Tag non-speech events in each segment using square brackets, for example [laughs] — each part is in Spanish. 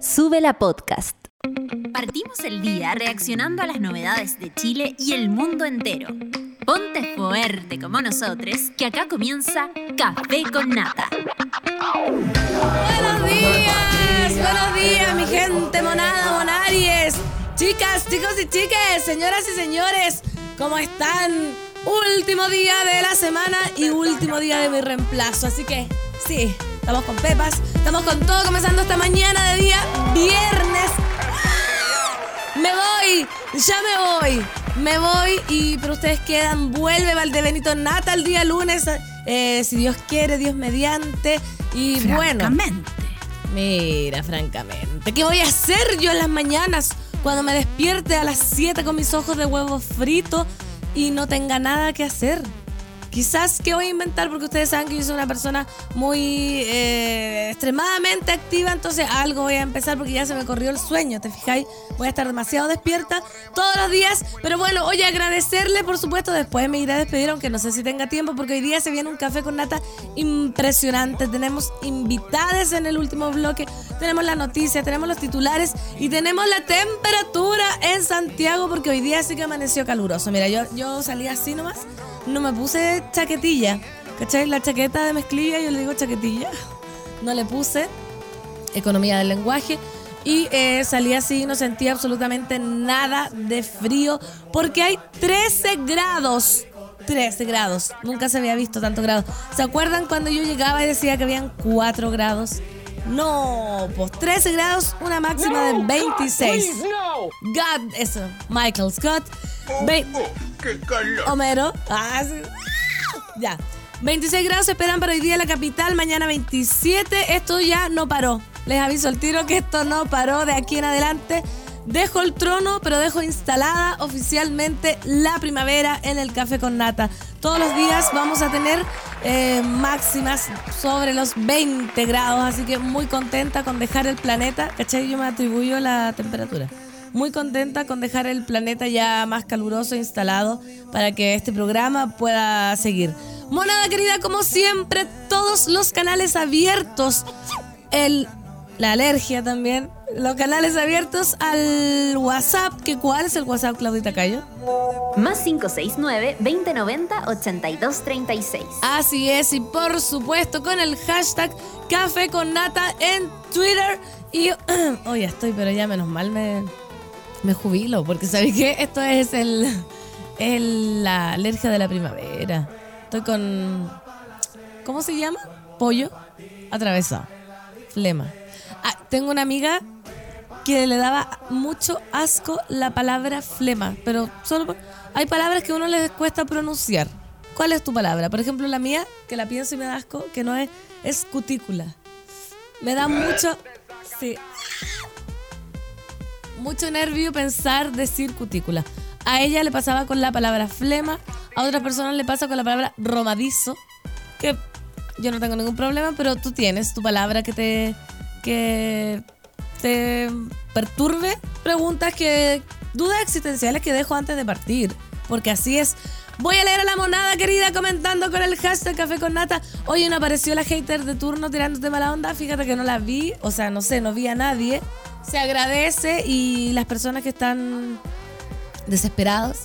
Sube la podcast. Partimos el día reaccionando a las novedades de Chile y el mundo entero. Ponte fuerte como nosotros, que acá comienza Café con Nata. Buenos días, buenos días, mi gente monada, monaries. Chicas, chicos y chiques, señoras y señores, ¿cómo están? Último día de la semana y último día de mi reemplazo. Así que, sí, estamos con Pepas, estamos con todo comenzando esta mañana de día viernes. Me voy, ya me voy, me voy y pero ustedes quedan, vuelve Valdebenito Nata el día lunes, eh, si Dios quiere, Dios mediante y bueno. Francamente. Mira, francamente, ¿qué voy a hacer yo en las mañanas cuando me despierte a las 7 con mis ojos de huevo frito y no tenga nada que hacer? Quizás que voy a inventar porque ustedes saben que yo soy una persona muy eh, extremadamente activa, entonces algo voy a empezar porque ya se me corrió el sueño, ¿te fijáis? Voy a estar demasiado despierta todos los días, pero bueno, oye, agradecerle por supuesto, después me iré a despedir, aunque no sé si tenga tiempo porque hoy día se viene un café con nata impresionante, tenemos invitadas en el último bloque, tenemos la noticia, tenemos los titulares y tenemos la temperatura en Santiago porque hoy día sí que amaneció caluroso. Mira, yo, yo salí así nomás no me puse chaquetilla. ¿Cachai? La chaqueta de mezclilla, yo le digo chaquetilla. No le puse economía del lenguaje. Y eh, salí así, no sentía absolutamente nada de frío. Porque hay 13 grados. 13 grados. Nunca se había visto tanto grado. ¿Se acuerdan cuando yo llegaba y decía que habían 4 grados? No, pues 13 grados, una máxima de 26. God, eso, Michael Scott. Ve- Homero. Ah, sí. Ya. 26 grados se esperan para hoy día en la capital, mañana 27. Esto ya no paró. Les aviso al tiro que esto no paró de aquí en adelante. Dejo el trono, pero dejo instalada oficialmente la primavera en el café con nata. Todos los días vamos a tener eh, máximas sobre los 20 grados, así que muy contenta con dejar el planeta. ¿Cachai? Yo me atribuyo la temperatura muy contenta con dejar el planeta ya más caluroso instalado para que este programa pueda seguir. Monada querida, como siempre, todos los canales abiertos. El, la alergia también. Los canales abiertos al WhatsApp. que ¿Cuál es el WhatsApp, Claudita Cayo? Más 569-2090-8236. Así es, y por supuesto con el hashtag Café con Nata en Twitter. Y [clears throat] hoy estoy, pero ya menos mal me, me jubilo, porque ¿sabes qué? Esto es el, el- la alergia de la primavera. Estoy con. ¿Cómo se llama? Pollo atravesado. Flema. Ah, tengo una amiga que le daba mucho asco la palabra flema, pero solo hay palabras que a uno les cuesta pronunciar. ¿Cuál es tu palabra? Por ejemplo, la mía, que la pienso y me da asco, que no es, es cutícula. Me da mucho. Sí. Mucho nervio pensar decir cutícula. A ella le pasaba con la palabra flema, a otras personas le pasa con la palabra romadizo, que yo no tengo ningún problema, pero tú tienes tu palabra que te que te perturbe, preguntas que dudas existenciales que dejo antes de partir, porque así es. Voy a leer a la monada querida comentando con el hashtag Café con Nata. Oye, no apareció la hater de turno tirándote mala onda. Fíjate que no la vi, o sea, no sé, no vi a nadie. Se agradece y las personas que están desesperados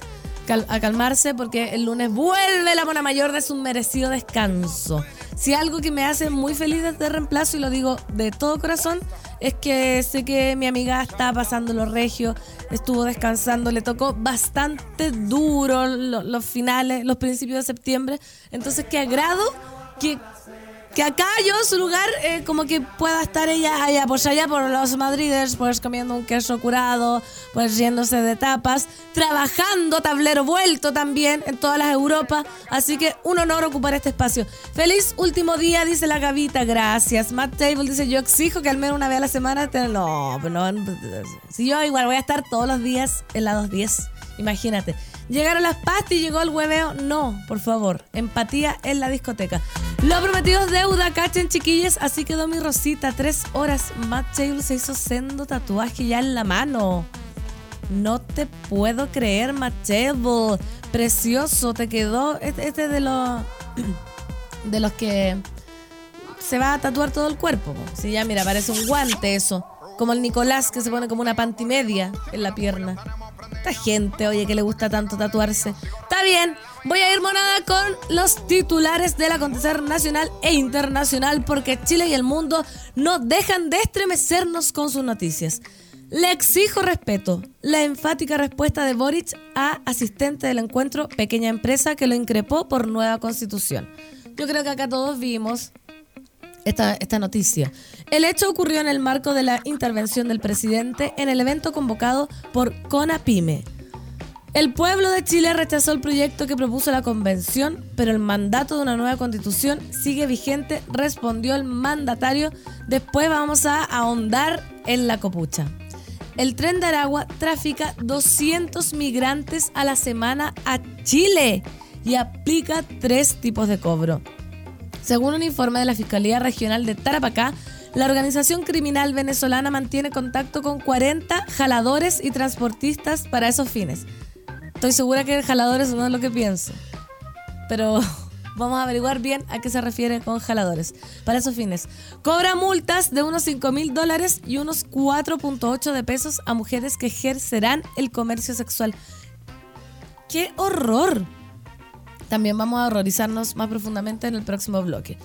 a calmarse porque el lunes vuelve la mona mayor de su merecido descanso. Si algo que me hace muy feliz desde reemplazo y lo digo de todo corazón es que sé que mi amiga está pasando los regios, estuvo descansando, le tocó bastante duro lo- los finales, los principios de septiembre. Entonces, qué agrado que que acá yo su lugar eh, como que pueda estar ella allá pues allá por los madrides pues comiendo un queso curado pues riéndose de tapas trabajando tablero vuelto también en todas las Europas así que un honor ocupar este espacio. Feliz último día dice la Gavita. Gracias. Matt Table dice yo exijo que al menos una vez a la semana te- no pero no si yo igual voy a estar todos los días en la 210 imagínate Llegaron las pastas y llegó el hueveo. No, por favor. Empatía en la discoteca. Lo prometido es deuda, cachen chiquillas. Así quedó mi Rosita. Tres horas. Matt Taylor se hizo sendo tatuaje ya en la mano. No te puedo creer, Taylor. Precioso, te quedó. Este, este de los. [clears throat] De los que se va a tatuar todo el cuerpo. po. Sí, ya, mira, parece un guante eso. Como el Nicolás que se pone como una pantimedia en la pierna. Esta gente, oye, que le gusta tanto tatuarse. Está bien, voy a ir monada con los titulares del acontecer nacional e internacional porque Chile y el mundo no dejan de estremecernos con sus noticias. Le exijo respeto. La enfática respuesta de Boric a asistente del encuentro Pequeña Empresa que lo increpó por nueva constitución. Yo creo que acá todos vimos esta, esta noticia. El hecho ocurrió en el marco de la intervención del presidente en el evento convocado por CONAPYME. El pueblo de Chile rechazó el proyecto que propuso la convención, pero el mandato de una nueva constitución sigue vigente, respondió el mandatario. Después vamos a ahondar en la copucha. El tren de Aragua trafica 200 migrantes a la semana a Chile y aplica tres tipos de cobro. Según un informe de la Fiscalía Regional de Tarapacá, la organización criminal venezolana mantiene contacto con 40 jaladores y transportistas para esos fines. Estoy segura que jaladores no es lo que pienso, pero [laughs] vamos a averiguar bien a qué se refiere con jaladores. Para esos fines, cobra multas de unos 5 mil dólares y unos 4.8 de pesos a mujeres que ejercerán el comercio sexual. ¡Qué horror! También vamos a horrorizarnos más profundamente en el próximo bloque.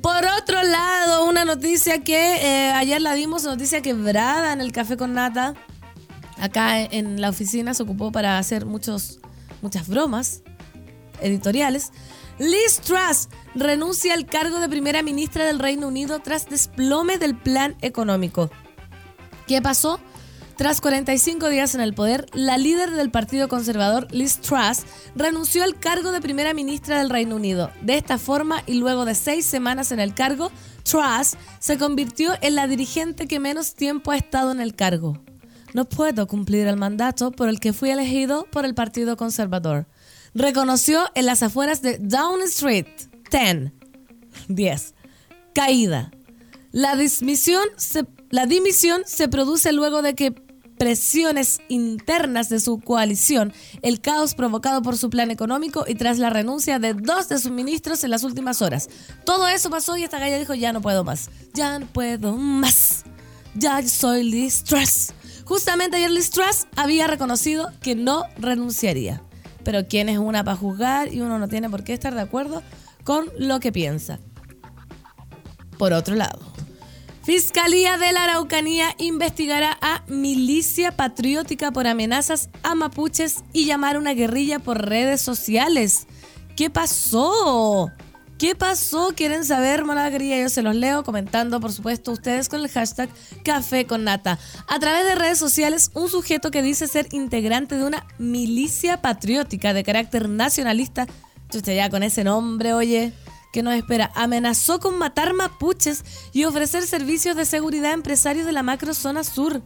Por otro lado, una noticia que eh, ayer la dimos, noticia quebrada en el café con nata. Acá en la oficina se ocupó para hacer muchos, muchas bromas editoriales. Liz Truss renuncia al cargo de primera ministra del Reino Unido tras desplome del plan económico. ¿Qué pasó? Tras 45 días en el poder, la líder del Partido Conservador, Liz Truss, renunció al cargo de primera ministra del Reino Unido. De esta forma, y luego de seis semanas en el cargo, Truss se convirtió en la dirigente que menos tiempo ha estado en el cargo. No puedo cumplir el mandato por el que fui elegido por el Partido Conservador. Reconoció en las afueras de Down Street 10. 10. Caída. La dimisión se, la dimisión se produce luego de que presiones internas de su coalición, el caos provocado por su plan económico y tras la renuncia de dos de sus ministros en las últimas horas. Todo eso pasó y esta galla dijo, ya no puedo más, ya no puedo más, ya soy Liz Truss. Justamente ayer Liz Truss había reconocido que no renunciaría. Pero quién es una para juzgar y uno no tiene por qué estar de acuerdo con lo que piensa. Por otro lado, Fiscalía de la Araucanía investigará a milicia patriótica por amenazas a mapuches y llamar una guerrilla por redes sociales. ¿Qué pasó? ¿Qué pasó? ¿Quieren saber, Guerrilla? Yo se los leo comentando, por supuesto, ustedes con el hashtag Café con Nata. A través de redes sociales, un sujeto que dice ser integrante de una milicia patriótica de carácter nacionalista, usted ya con ese nombre, oye, que nos espera. Amenazó con matar mapuches y ofrecer servicios de seguridad a empresarios de la macro zona sur.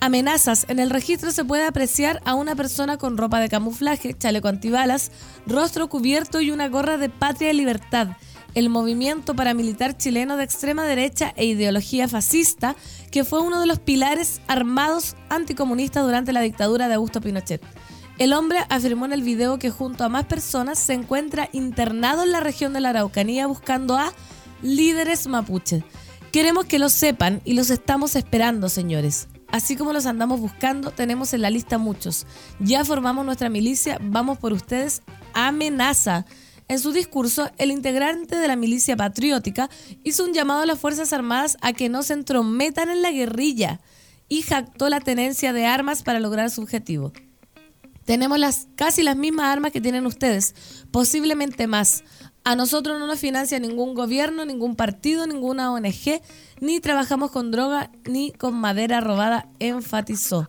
Amenazas. En el registro se puede apreciar a una persona con ropa de camuflaje, chaleco antibalas, rostro cubierto y una gorra de patria y libertad. El movimiento paramilitar chileno de extrema derecha e ideología fascista, que fue uno de los pilares armados anticomunistas durante la dictadura de Augusto Pinochet. El hombre afirmó en el video que junto a más personas se encuentra internado en la región de la Araucanía buscando a líderes mapuches. Queremos que lo sepan y los estamos esperando, señores. Así como los andamos buscando, tenemos en la lista muchos. Ya formamos nuestra milicia, vamos por ustedes. Amenaza. En su discurso, el integrante de la milicia patriótica hizo un llamado a las Fuerzas Armadas a que no se entrometan en la guerrilla y jactó la tenencia de armas para lograr su objetivo. Tenemos las, casi las mismas armas que tienen ustedes, posiblemente más. A nosotros no nos financia ningún gobierno, ningún partido, ninguna ONG, ni trabajamos con droga ni con madera robada, enfatizó.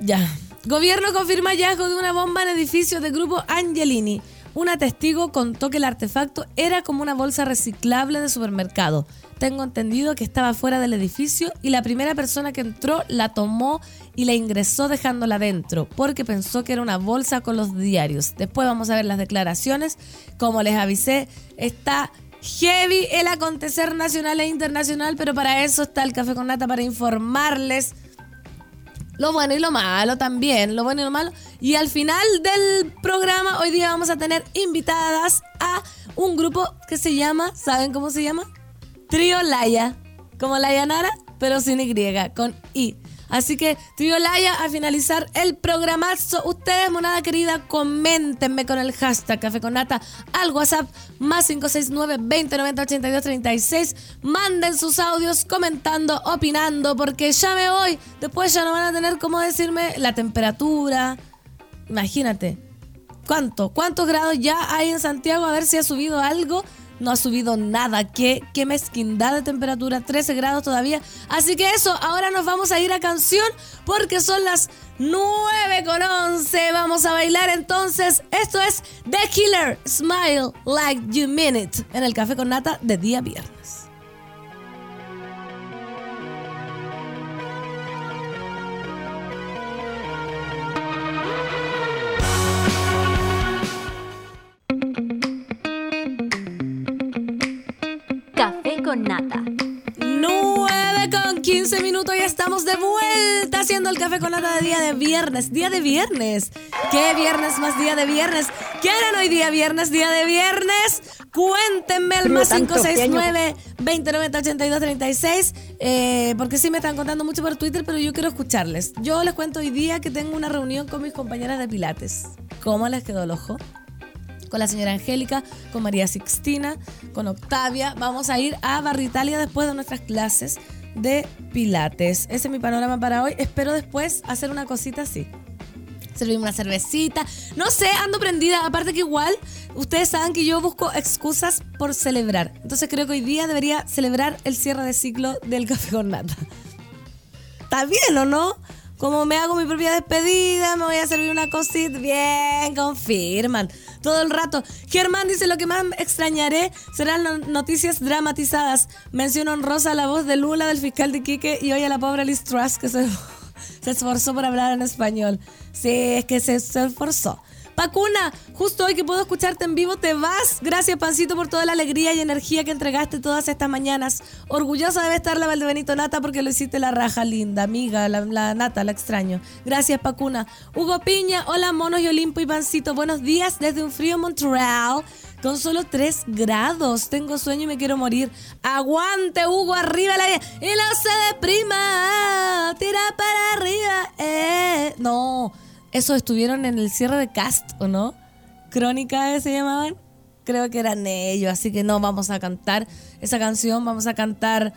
Ya. Gobierno confirma hallazgo de una bomba en edificio del grupo Angelini. Una testigo contó que el artefacto era como una bolsa reciclable de supermercado. Tengo entendido que estaba fuera del edificio y la primera persona que entró la tomó y la ingresó dejándola dentro porque pensó que era una bolsa con los diarios. Después vamos a ver las declaraciones. Como les avisé, está heavy el acontecer nacional e internacional, pero para eso está el Café con Nata para informarles lo bueno y lo malo también, lo bueno y lo malo. Y al final del programa, hoy día vamos a tener invitadas a un grupo que se llama, ¿saben cómo se llama? Trio Laya. como la Yanara, pero sin Y, con I. Así que, tío Laya, a finalizar el programazo, ustedes, monada querida, coméntenme con el hashtag Café con Nata al WhatsApp más 569 2090 8236 Manden sus audios comentando, opinando, porque ya me voy. Después ya no van a tener cómo decirme la temperatura. Imagínate. ¿Cuánto? ¿Cuántos grados ya hay en Santiago? A ver si ha subido algo no ha subido nada. Qué, qué mezquindad de temperatura, 13 grados todavía. Así que eso, ahora nos vamos a ir a canción porque son las 9 con 11. Vamos a bailar entonces. Esto es The Killer, Smile Like You Mean It, en el Café con Nata de día viernes. Nata. 9 con 15 minutos y estamos de vuelta haciendo el café con nata de día de viernes. Día de viernes. ¿Qué viernes más día de viernes? ¿Qué harán hoy día viernes? Día de viernes. Cuéntenme el más 569 2090 8236 eh, porque sí me están contando mucho por Twitter, pero yo quiero escucharles. Yo les cuento hoy día que tengo una reunión con mis compañeras de Pilates. ¿Cómo les quedó el ojo? Con la señora Angélica, con María Sixtina, con Octavia. Vamos a ir a Barritalia después de nuestras clases de Pilates. Ese es mi panorama para hoy. Espero después hacer una cosita así. Servirme una cervecita. No sé, ando prendida. Aparte que igual, ustedes saben que yo busco excusas por celebrar. Entonces creo que hoy día debería celebrar el cierre de ciclo del Café con Nata. ¿Está bien o no? Como me hago mi propia despedida, me voy a servir una cosita. Bien, confirman. Todo el rato. Germán dice: Lo que más extrañaré serán las noticias dramatizadas. Menciono honrosa la voz de Lula, del fiscal de Quique, y hoy a la pobre Liz Truss que se, [laughs] se esforzó por hablar en español. Sí, es que se esforzó. Pacuna, justo hoy que puedo escucharte en vivo, te vas. Gracias, Pancito, por toda la alegría y energía que entregaste todas estas mañanas. Orgullosa debe estar la Valdebenito Nata porque lo hiciste la raja linda, amiga, la, Nata, la extraño. Gracias, Pacuna. Hugo Piña, hola, monos y Olimpo y Pancito. Buenos días desde un frío Montreal. Con solo 3 grados. Tengo sueño y me quiero morir. Aguante, Hugo, arriba la... Y no se deprima. Tira para arriba. Eh. No. Esos estuvieron en el cierre de cast, ¿o no? Crónica se llamaban. Creo que eran ellos, así que no vamos a cantar esa canción, vamos a cantar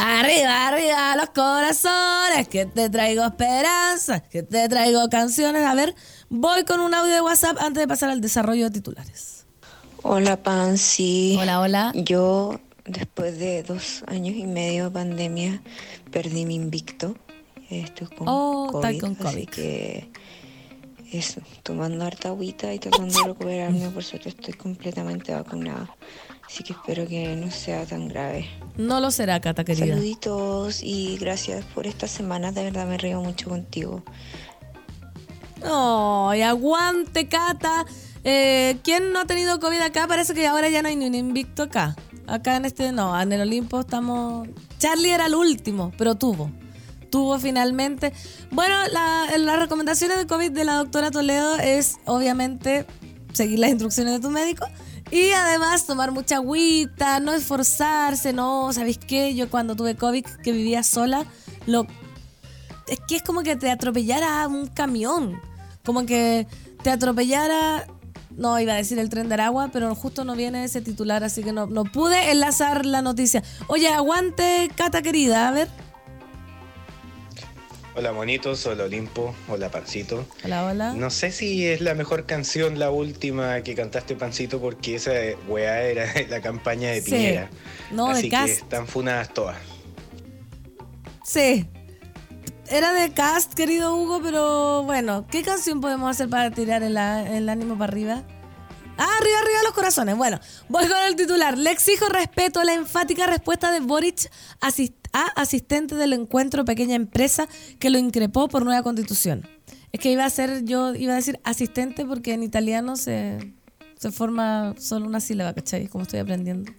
Arriba, arriba los corazones, que te traigo esperanza, que te traigo canciones. A ver, voy con un audio de WhatsApp antes de pasar al desarrollo de titulares. Hola, Pansy. Hola, hola. Yo, después de dos años y medio de pandemia, perdí mi invicto. Estoy con oh, COVID, con COVID. Así que eso, tomando harta agüita y tratando de recuperarme, por suerte estoy completamente vacunada. Así que espero que no sea tan grave. No lo será, Cata querida. Saluditos y gracias por estas semanas, de verdad me río mucho contigo. ¡Ay, aguante, Cata! Eh, ¿Quién no ha tenido COVID acá? Parece que ahora ya no hay ni un invicto acá. Acá en este, no, en el Olimpo estamos... Charlie era el último, pero tuvo tuvo finalmente. Bueno, las recomendaciones de COVID de la doctora Toledo es obviamente seguir las instrucciones de tu médico y además tomar mucha agüita, no esforzarse, no, ¿sabéis qué? Yo cuando tuve COVID que vivía sola, lo es que es como que te atropellara un camión, como que te atropellara no iba a decir el tren de Aragua, pero justo no viene ese titular, así que no, no pude enlazar la noticia. Oye, aguante, Cata querida, a ver. Hola monitos, hola Olimpo, hola Pancito. Hola, hola. No sé si es la mejor canción la última que cantaste Pancito porque esa weá era [laughs] la campaña de Piñera. No, Así de Cast. que están funadas todas. Sí. Era de Cast, querido Hugo, pero bueno, ¿qué canción podemos hacer para tirar el, el ánimo para arriba? Ah, arriba, arriba los corazones. Bueno, voy con el titular. Le exijo respeto a la enfática respuesta de Boric asist a asistente del encuentro pequeña empresa que lo increpó por nueva constitución. Es que iba a ser, yo iba a decir asistente porque en italiano se, se forma solo una sílaba, ¿cachai? Como estoy aprendiendo.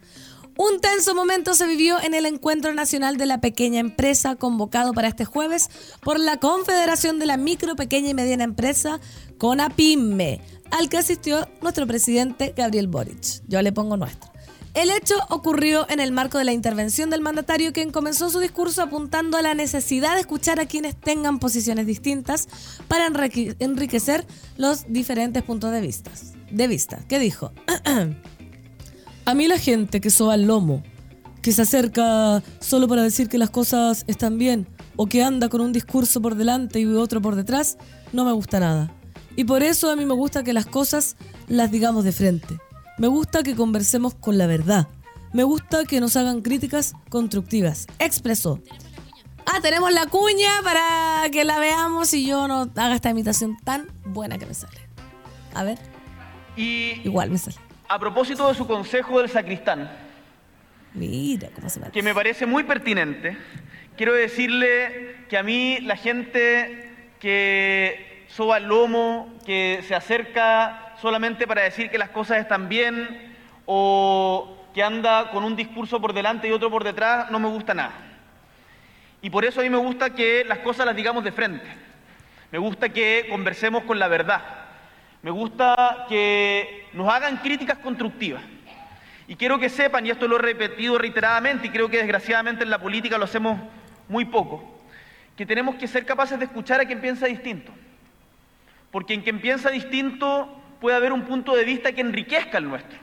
Un tenso momento se vivió en el Encuentro Nacional de la Pequeña Empresa convocado para este jueves por la Confederación de la Micro, Pequeña y Mediana Empresa, CONAPIME, al que asistió nuestro presidente Gabriel Boric. Yo le pongo nuestro. El hecho ocurrió en el marco de la intervención del mandatario, quien comenzó su discurso apuntando a la necesidad de escuchar a quienes tengan posiciones distintas para enrique- enriquecer los diferentes puntos de vista. De vista. ¿Qué dijo? [clears throat] a mí la gente que soba el lomo, que se acerca solo para decir que las cosas están bien, o que anda con un discurso por delante y otro por detrás, no me gusta nada. Y por eso a mí me gusta que las cosas las digamos de frente. Me gusta que conversemos con la verdad. Me gusta que nos hagan críticas constructivas. Expresó. Ah, tenemos la cuña para que la veamos y yo no haga esta imitación tan buena que me sale. A ver, Y igual me sale. a propósito de su consejo del sacristán, Mira cómo se me que me parece muy pertinente, quiero decirle que a mí la gente que soba el lomo, que se acerca solamente para decir que las cosas están bien o que anda con un discurso por delante y otro por detrás, no me gusta nada. Y por eso a mí me gusta que las cosas las digamos de frente. Me gusta que conversemos con la verdad. Me gusta que nos hagan críticas constructivas. Y quiero que sepan, y esto lo he repetido reiteradamente, y creo que desgraciadamente en la política lo hacemos muy poco, que tenemos que ser capaces de escuchar a quien piensa distinto. Porque en quien piensa distinto puede haber un punto de vista que enriquezca el nuestro.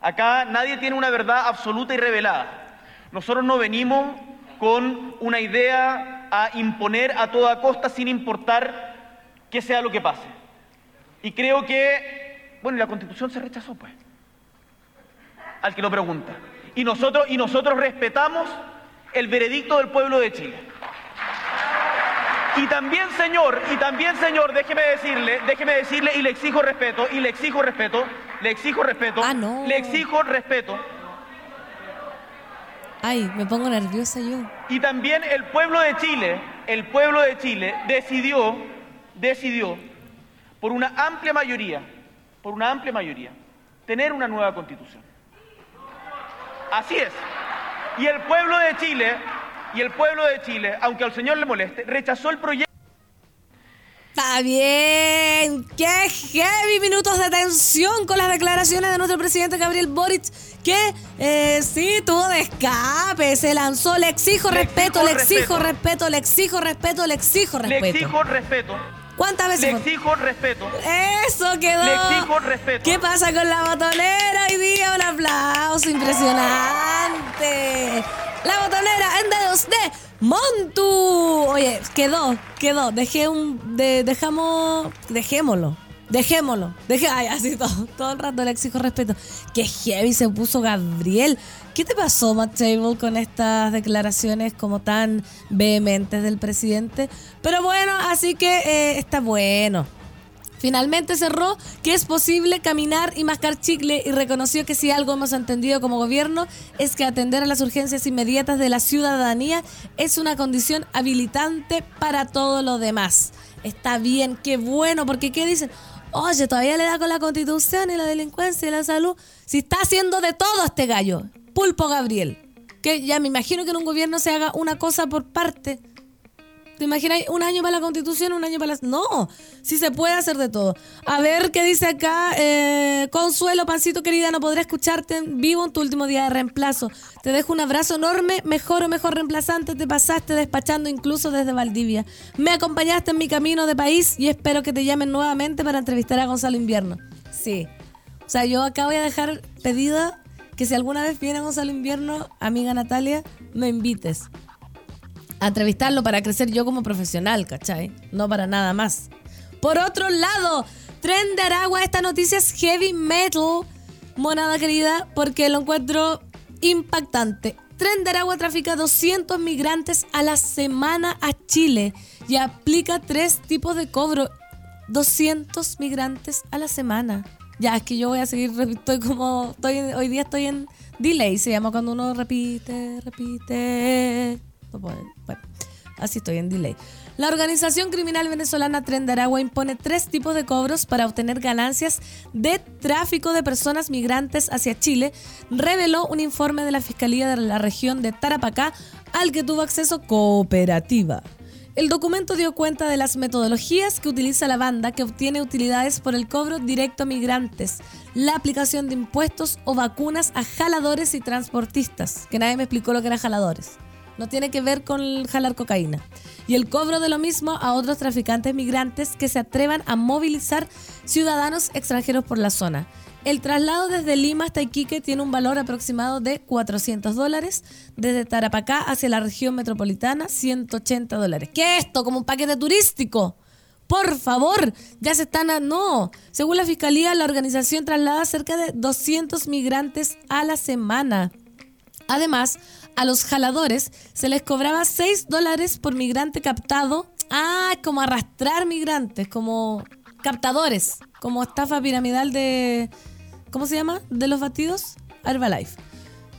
Acá nadie tiene una verdad absoluta y revelada. Nosotros no venimos con una idea a imponer a toda costa sin importar qué sea lo que pase. Y creo que, bueno, la constitución se rechazó, pues, al que lo pregunta. Y nosotros, y nosotros respetamos el veredicto del pueblo de Chile. Y también, señor, y también, señor, déjeme decirle, déjeme decirle, y le exijo respeto, y le exijo respeto, le exijo respeto, Ah, no. le exijo respeto. Ay, me pongo nerviosa yo. Y también el pueblo de Chile, el pueblo de Chile decidió, decidió, por una amplia mayoría, por una amplia mayoría, tener una nueva constitución. Así es. Y el pueblo de Chile, y el pueblo de Chile, aunque al señor le moleste, rechazó el proyecto. Está bien. Qué heavy minutos de tensión con las declaraciones de nuestro presidente Gabriel Boric, que eh, sí tuvo de escape, se lanzó. Le exijo Le respeto, exijo le exijo respeto. le exijo respeto, le exijo Le respeto. exijo respeto. ¿Cuántas Le veces? fue? exijo respeto. Eso quedó. Le exijo respeto. ¿Qué pasa con la botonera hoy día? Un aplauso impresionante. La botonera en dedos de Montu. Oye, quedó, quedó. Dejé un. de- dejamos. Dejémoslo. Dejémoslo. Dejé, ay, así todo, todo el rato le exijo respeto. Qué heavy se puso Gabriel. ¿Qué te pasó, Matt Table, con estas declaraciones como tan vehementes del presidente? Pero bueno, así que eh, está bueno. Finalmente cerró que es posible caminar y mascar chicle y reconoció que si algo hemos entendido como gobierno es que atender a las urgencias inmediatas de la ciudadanía es una condición habilitante para todo lo demás. Está bien, qué bueno, porque ¿qué dicen? Oye, todavía le da con la constitución y la delincuencia y la salud. Si está haciendo de todo este gallo, pulpo Gabriel. Que ya me imagino que en un gobierno se haga una cosa por parte. ¿Te imaginas un año para la constitución, un año para las... No, sí se puede hacer de todo. A ver qué dice acá. eh, Consuelo, pancito querida, no podré escucharte en vivo en tu último día de reemplazo. Te dejo un abrazo enorme, mejor o mejor reemplazante. Te pasaste despachando incluso desde Valdivia. Me acompañaste en mi camino de país y espero que te llamen nuevamente para entrevistar a Gonzalo Invierno. Sí. O sea, yo acá voy a dejar pedida que si alguna vez viene Gonzalo Invierno, amiga Natalia, me invites a entrevistarlo para crecer yo como profesional, ¿cachai? No para nada más. Por otro lado, Tren de Aragua, esta noticia es heavy metal, monada querida, porque lo encuentro impactante. Tren de Aragua trafica 200 migrantes a la semana a Chile y aplica tres tipos de cobro. 200 migrantes a la semana. Ya, es que yo voy a seguir, [laughs] estoy como, estoy, hoy día estoy en delay, se llama cuando uno repite, repite. Bueno, así estoy en delay. La organización criminal venezolana Tren Aragua impone tres tipos de cobros para obtener ganancias de tráfico de personas migrantes hacia Chile, reveló un informe de la Fiscalía de la región de Tarapacá al que tuvo acceso cooperativa. El documento dio cuenta de las metodologías que utiliza la banda que obtiene utilidades por el cobro directo a migrantes, la aplicación de impuestos o vacunas a jaladores y transportistas, que nadie me explicó lo que eran jaladores. No tiene que ver con jalar cocaína. Y el cobro de lo mismo a otros traficantes migrantes que se atrevan a movilizar ciudadanos extranjeros por la zona. El traslado desde Lima hasta Iquique tiene un valor aproximado de 400 dólares. Desde Tarapacá hacia la región metropolitana, 180 dólares. ¿Qué es esto? ¿Como un paquete turístico? Por favor, ya se están... A... No, según la Fiscalía, la organización traslada cerca de 200 migrantes a la semana. Además, a los jaladores se les cobraba 6 dólares por migrante captado. Ah, como arrastrar migrantes, como captadores, como estafa piramidal de, ¿Cómo se llama? De los batidos. Herbalife.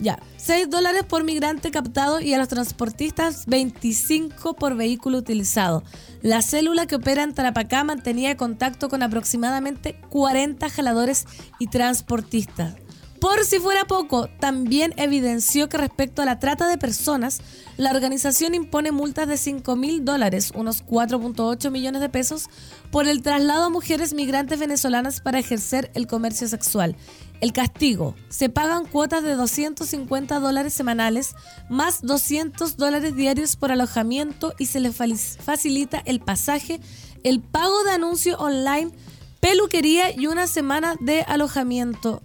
Ya, 6 dólares por migrante captado y a los transportistas 25 por vehículo utilizado. La célula que opera en Tarapacá mantenía contacto con aproximadamente 40 jaladores y transportistas. Por si fuera poco, también evidenció que respecto a la trata de personas, la organización impone multas de 5 mil dólares, unos 4.8 millones de pesos, por el traslado a mujeres migrantes venezolanas para ejercer el comercio sexual. El castigo, se pagan cuotas de 250 dólares semanales más 200 dólares diarios por alojamiento y se les facilita el pasaje, el pago de anuncio online, peluquería y una semana de alojamiento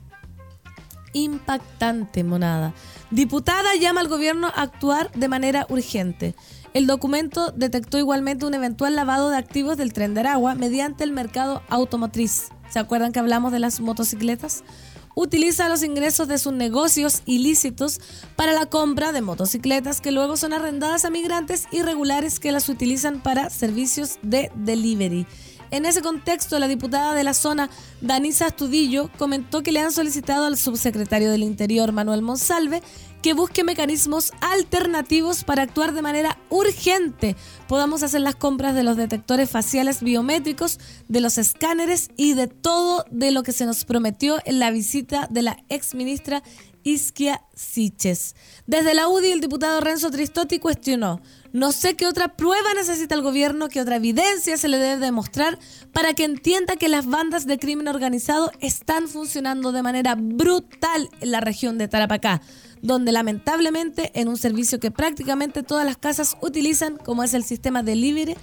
impactante, monada. Diputada llama al gobierno a actuar de manera urgente. El documento detectó igualmente un eventual lavado de activos del tren de Aragua mediante el mercado automotriz. ¿Se acuerdan que hablamos de las motocicletas? Utiliza los ingresos de sus negocios ilícitos para la compra de motocicletas que luego son arrendadas a migrantes irregulares que las utilizan para servicios de delivery. En ese contexto, la diputada de la zona, Danisa Astudillo, comentó que le han solicitado al subsecretario del Interior, Manuel Monsalve, que busque mecanismos alternativos para actuar de manera urgente. Podamos hacer las compras de los detectores faciales biométricos, de los escáneres y de todo de lo que se nos prometió en la visita de la ex ministra Isquia Siches. Desde la UDI, el diputado Renzo Tristotti cuestionó no sé qué otra prueba necesita el gobierno, qué otra evidencia se le debe demostrar para que entienda que las bandas de crimen organizado están funcionando de manera brutal en la región de Tarapacá, donde lamentablemente en un servicio que prácticamente todas las casas utilizan, como es el sistema delivery,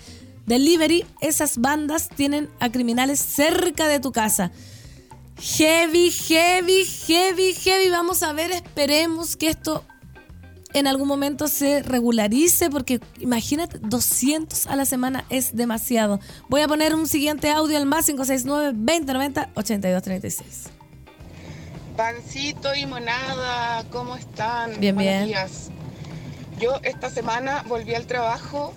delivery esas bandas tienen a criminales cerca de tu casa. Heavy, heavy, heavy, heavy. Vamos a ver, esperemos que esto en algún momento se regularice, porque imagínate, 200 a la semana es demasiado. Voy a poner un siguiente audio al más 569-2090-8236. Pancito y monada, ¿cómo están? Bien, bien. Yo esta semana volví al trabajo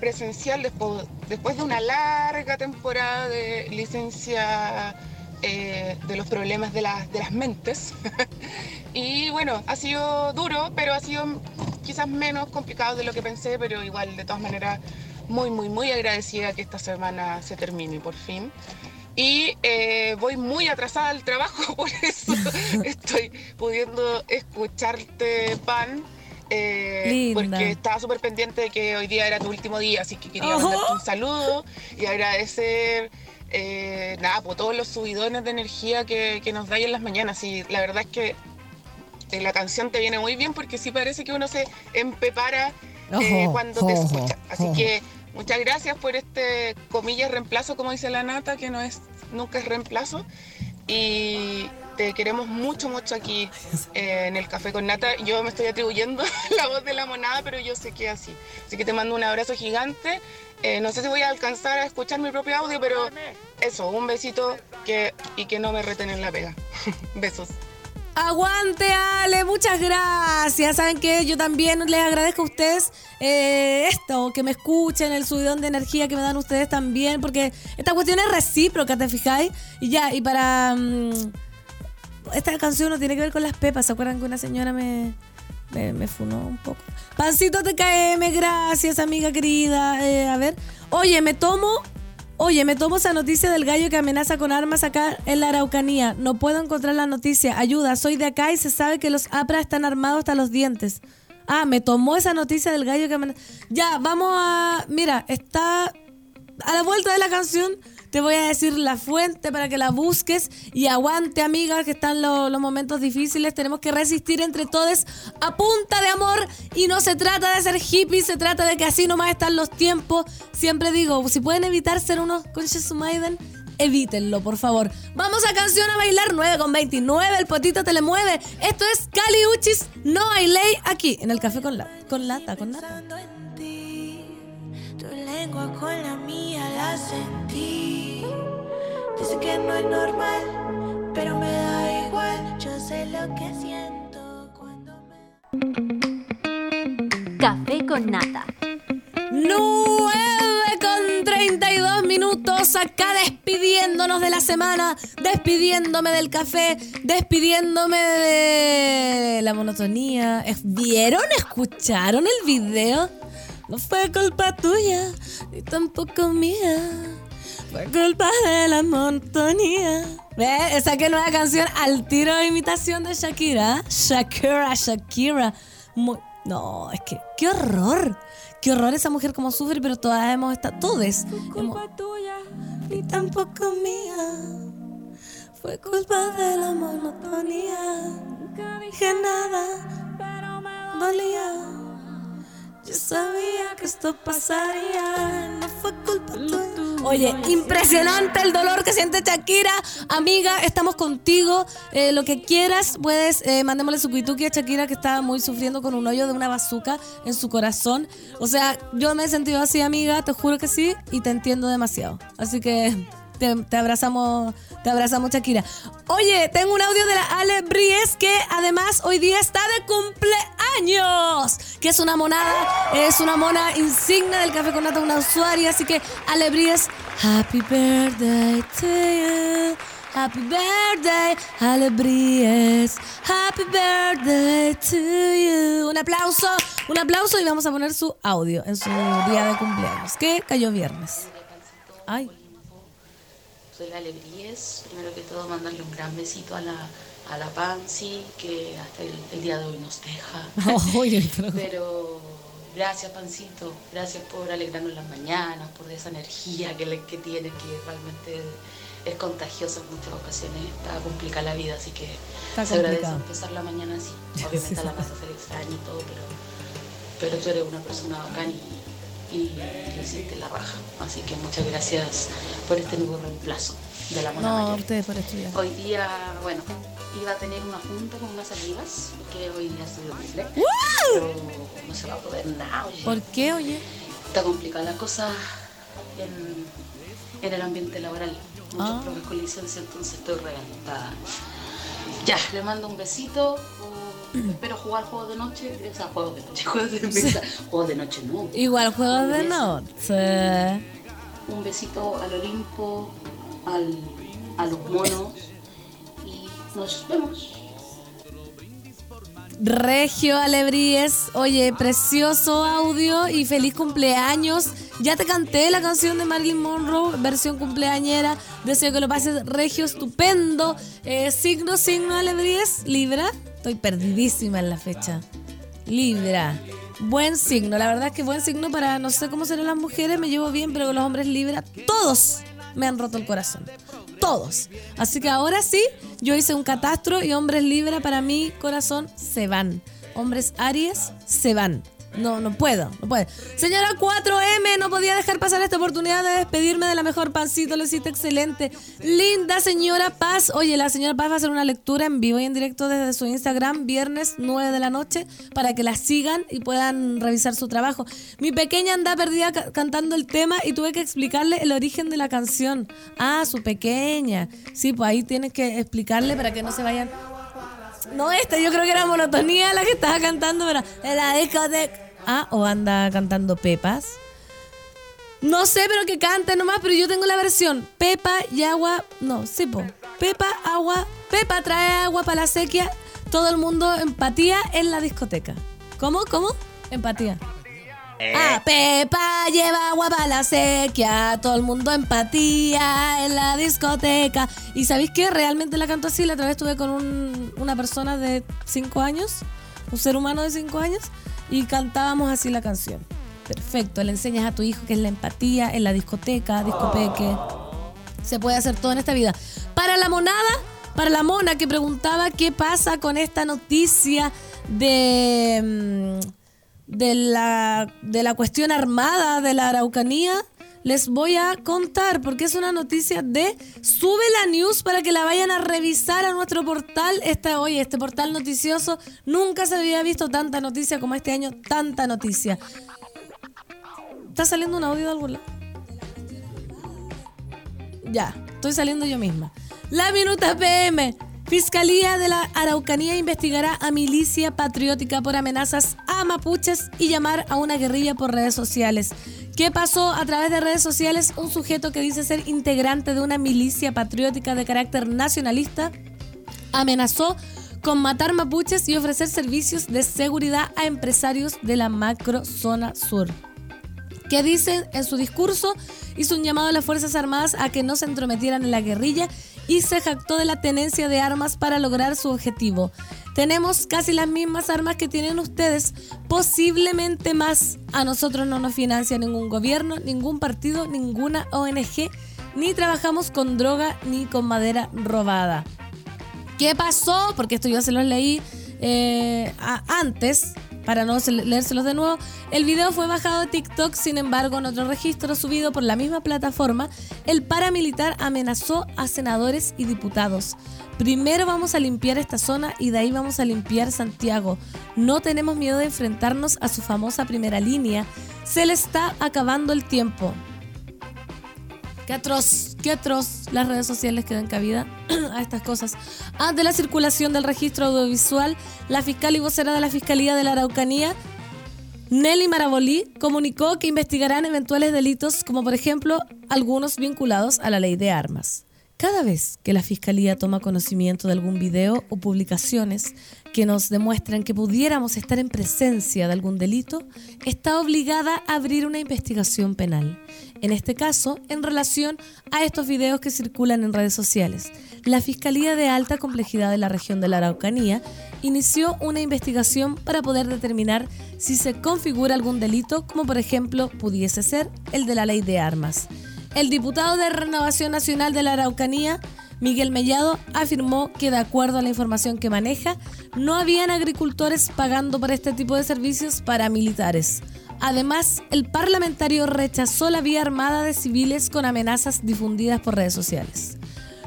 presencial después, después de una larga temporada de licencia eh, de los problemas de, de las mentes. [laughs] y bueno, ha sido duro, pero ha sido quizás menos complicado de lo que pensé, pero igual de todas maneras muy, muy, muy agradecida que esta semana se termine por fin. Y eh, voy muy atrasada al trabajo, [laughs] por eso [laughs] estoy pudiendo escucharte, Pan. Eh, porque estaba súper pendiente de que hoy día era tu último día, así que quería mandarte un saludo y agradecer eh, nada, por todos los subidones de energía que, nos da en las mañanas. Y la verdad es que eh, la canción te viene muy bien porque sí parece que uno se empepara eh, cuando te escucha. Así que muchas gracias por este comillas reemplazo, como dice la nata, que no es nunca es reemplazo. Y te queremos mucho, mucho aquí en el Café con Nata. Yo me estoy atribuyendo [laughs] la voz de la monada, pero yo sé que así. Así que te mando un abrazo gigante eh, no sé si voy a alcanzar a escuchar mi propio audio, pero eso, un besito que, y que no me retenen la pega. [laughs] Besos. Aguante, Ale, muchas gracias. Saben que yo también les agradezco a ustedes eh, esto, que me escuchen, el subidón de energía que me dan ustedes también, porque esta cuestión es recíproca, ¿te fijáis? Y ya, y para. Mm, esta canción no tiene que ver con las pepas. ¿Se acuerdan que una señora me, me, funó un poco? Pancito TKM, gracias, amiga querida. Eh, a ver. Oye, me tomo. Oye, me tomo esa noticia del gallo que amenaza con armas acá en la Araucanía. No puedo encontrar la noticia. Ayuda, soy de acá y se sabe que los APRA están armados hasta los dientes. Ah, me tomó esa noticia del gallo que me... Ya, vamos a... Mira, está a la vuelta de la canción. Te voy a decir la fuente para que la busques y aguante, amiga, que están lo- los momentos difíciles. Tenemos que resistir entre todos a punta de amor. Y no se trata de ser hippie, se trata de que así nomás están los tiempos. Siempre digo, si pueden evitar ser unos conches su Maiden, evítenlo, por favor. Vamos a canción a bailar 9 con 29. El potito te le mueve. Esto es Cali Uchis, no hay ley aquí, en el café con, la, con lata, con ti, tu lengua con la mía la sentí. Dice que no es normal, pero me da igual. Yo sé lo que siento cuando me. Café con nata. 9 con 32 minutos acá despidiéndonos de la semana, despidiéndome del café, despidiéndome de la monotonía. ¿Vieron? ¿Escucharon el video? No fue culpa tuya, ni tampoco mía. Fue culpa de la monotonía. ¿Ve? Saqué nueva canción al tiro de imitación de Shakira. Shakira, Shakira. Muy- no, es que, qué horror. Qué horror esa mujer como sufre, pero todas hemos estado, todes. hemos- tuya. y tampoco mía. Fue culpa de la monotonía. Nunca dije nada, pero me dolía. Yo sabía que esto pasaría, no fue culpa tuya. Oye, impresionante el dolor que siente Shakira. Amiga, estamos contigo. Eh, lo que quieras, puedes, eh, mandémosle su cuituki a Shakira que está muy sufriendo con un hoyo de una bazuca en su corazón. O sea, yo me he sentido así, amiga, te juro que sí, y te entiendo demasiado. Así que te, abrazamos, te abrazamos, Shakira. Oye, tengo un audio de la Ale Bries que además hoy día está de cumpleaños. Que es una monada, es una mona insignia del Café con Nata, una usuaria. Así que Ale Bries, happy birthday to you. Happy birthday, Ale Bries. Happy birthday to you. Un aplauso, un aplauso y vamos a poner su audio en su día de cumpleaños, que cayó viernes. Ay. Soy la Lebríes. Primero que todo, mandarle un gran besito a la, a la Pansy, que hasta el, el día de hoy nos deja. [laughs] Pero- gracias, Pancito. Gracias por alegrarnos las mañanas, por esa energía que, le- que tiene, que realmente es contagiosa en muchas ocasiones. Está complicada la vida, así que Está se agradece empezar la mañana así. [laughs] Obviamente a la casa se le extraña y todo, pero, pero tú eres una persona bacán y, y lo hiciste la raja. Así que muchas gracias por este nuevo reemplazo de la Mona No, Mayor. ustedes por estudiar. Hoy día, bueno, iba a tener una junta con unas amigas, porque hoy día estoy de cumple. Pero no se va a poder nada, oye. ¿Por qué, oye? Está complicada la cosa en, en el ambiente laboral. Muchos Ah. profes con licencia, entonces estoy reventada. Ya, le mando un besito. [clears throat] o Espero jugar juegos de noche. O sea, juegos de noche, [laughs] juegos de mesa. Juegos de noche no. Igual juegos de noche. Un besito al Olimpo, al, a los monos. Y nos vemos. Regio Alebríes, oye, precioso audio y feliz cumpleaños. Ya te canté la canción de Marilyn Monroe, versión cumpleañera. Deseo que lo pases regio, estupendo. Eh, signo, signo Alebríes, Libra. Estoy perdidísima en la fecha. Libra. Buen signo, la verdad es que buen signo para, no sé cómo serán las mujeres, me llevo bien, pero con los hombres Libra, todos me han roto el corazón. Todos. Así que ahora sí, yo hice un catastro y hombres Libra para mi corazón se van. Hombres Aries se van. No, no puedo, no puedo. Señora 4M, no podía dejar pasar esta oportunidad de despedirme de la mejor pancito, lo hiciste excelente. Linda señora Paz. Oye, la señora Paz va a hacer una lectura en vivo y en directo desde su Instagram, viernes 9 de la noche, para que la sigan y puedan revisar su trabajo. Mi pequeña anda perdida ca- cantando el tema y tuve que explicarle el origen de la canción. Ah, su pequeña. Sí, pues ahí tienes que explicarle para que no se vayan no, esta, yo creo que era monotonía la que estaba cantando, pero en la discoteca. Ah, o anda cantando Pepas. No sé, pero que cante nomás, pero yo tengo la versión. Pepa y agua. No, sí. Pepa, agua. Pepa trae agua para la sequía. Todo el mundo empatía en la discoteca. ¿Cómo? ¿Cómo? Empatía. Ah, Pepa lleva agua para la sequía, todo el mundo empatía en la discoteca. ¿Y sabéis qué? Realmente la canto así. La otra vez estuve con un- una persona de 5 años, un ser humano de 5 años, y cantábamos así la canción. Perfecto, le enseñas a tu hijo que es la empatía en la discoteca, discopeque. Se puede hacer todo en esta vida. Para la monada, para la mona que preguntaba qué pasa con esta noticia de, mm, de, la, de la cuestión armada de la Araucanía, les voy a contar porque es una noticia de Sube la News para que la vayan a revisar a nuestro portal. Esta, oye, este portal noticioso nunca se había visto tanta noticia como este año, tanta noticia. ¿Está saliendo un audio de algún lado? Ya, estoy saliendo yo misma. La Minuta PM. Fiscalía de la Araucanía investigará a milicia patriótica por amenazas a mapuches y llamar a una guerrilla por redes sociales. ¿Qué pasó a través de redes sociales? Un sujeto que dice ser integrante de una milicia patriótica de carácter nacionalista amenazó con matar mapuches y ofrecer servicios de seguridad a empresarios de la macro zona sur. ¿Qué dice en su discurso? Hizo un llamado a las Fuerzas Armadas a que no se entrometieran en la guerrilla y se jactó de la tenencia de armas para lograr su objetivo. Tenemos casi las mismas armas que tienen ustedes, posiblemente más. A nosotros no nos financia ningún gobierno, ningún partido, ninguna ONG, ni trabajamos con droga ni con madera robada. ¿Qué pasó? Porque esto yo se los leí eh, antes, para no se- leérselos de nuevo. El video fue bajado de TikTok, sin embargo, en otro registro subido por la misma plataforma, el paramilitar amenazó a senadores y diputados. Primero vamos a limpiar esta zona y de ahí vamos a limpiar Santiago. No tenemos miedo de enfrentarnos a su famosa primera línea. Se le está acabando el tiempo. Qué atroz, qué atroz las redes sociales que dan cabida [clears throat] a estas cosas. Ante la circulación del registro audiovisual, la fiscal y vocera de la Fiscalía de la Araucanía, Nelly Marabolí, comunicó que investigarán eventuales delitos como por ejemplo algunos vinculados a la ley de armas. Cada vez que la Fiscalía toma conocimiento de algún video o publicaciones que nos demuestran que pudiéramos estar en presencia de algún delito, está obligada a abrir una investigación penal. En este caso, en relación a estos videos que circulan en redes sociales, la Fiscalía de Alta Complejidad de la región de la Araucanía inició una investigación para poder determinar si se configura algún delito, como por ejemplo pudiese ser el de la ley de armas. El diputado de Renovación Nacional de la Araucanía, Miguel Mellado, afirmó que de acuerdo a la información que maneja, no habían agricultores pagando por este tipo de servicios para militares. Además, el parlamentario rechazó la vía armada de civiles con amenazas difundidas por redes sociales.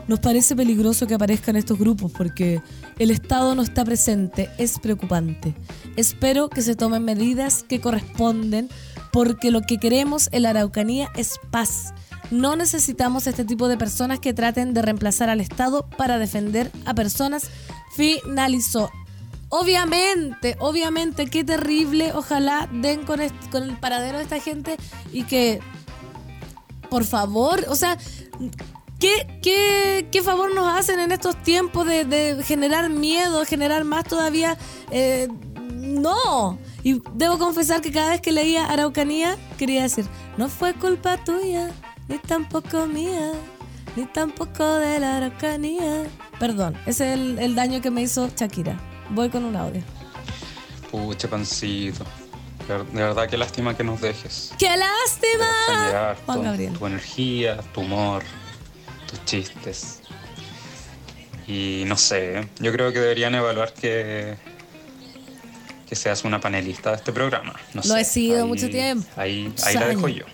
Nos parece peligroso que aparezcan estos grupos porque el Estado no está presente, es preocupante. Espero que se tomen medidas que corresponden porque lo que queremos en la Araucanía es paz. No necesitamos este tipo de personas que traten de reemplazar al Estado para defender a personas. Finalizó. Obviamente, obviamente, qué terrible. Ojalá den con, el paradero de esta gente y que, por favor, o sea, ¿qué, qué, qué favor nos hacen en estos tiempos de, de generar miedo, generar más todavía? Eh, no. Y debo confesar que cada vez que leía Araucanía, quería decir, no fue culpa tuya, ni tampoco mía, ni tampoco de la Araucanía. Perdón, ese es el, el daño que me hizo Shakira. Voy con un audio. Pucha, pancito. De ver- de verdad, qué lástima que nos dejes. ¡Qué lástima! Juan Gabriel. Tu energía, tu humor, tus chistes. Y no sé, ¿eh? yo creo que deberían evaluar que, que seas una panelista de este programa. No Lo sé, he sido ahí- mucho tiempo. Ahí, ahí la dejo yo.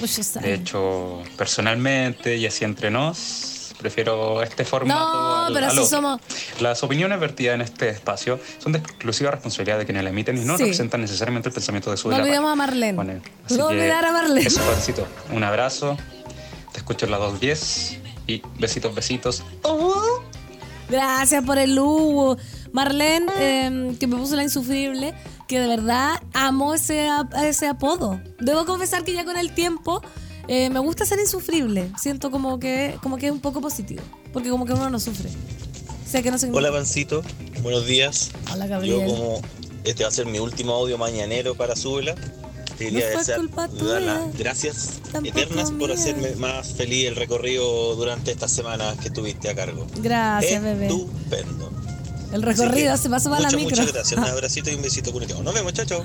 Muchos De hecho, personalmente y así entre nos, prefiero este formato. No, al- pero así somos. Las opiniones vertidas en este espacio son de exclusiva responsabilidad de quienes la emiten y no Sí. representan necesariamente el pensamiento de su No olvidemos a Marlene. Bueno, no olvidar a Marlene. Eso, Juancito. Un abrazo. Te escucho en las 2.10 y besitos, besitos. Gracias por el Hugo. Marlene, eh, que me puso la insufrible, que de verdad amo ese, ese apodo. Debo confesar que ya con el tiempo eh, me gusta ser insufrible. Siento como que, como que es un poco positivo. Porque como que uno no sufre. Sé que no. Hola Pancito, buenos días. Hola, Yo Gabriel. como este va a ser mi último audio mañanero para Súbela, te quería No desear, culpa dar las gracias tampoco eternas por mía. hacerme más feliz el recorrido durante estas semanas que estuviste a cargo. Gracias, bebé. Estupendo. El recorrido que se pasó para la micro. Muchas gracias. Un [laughs] abracito y un besito cuneteado. Nos vemos, chao, chao.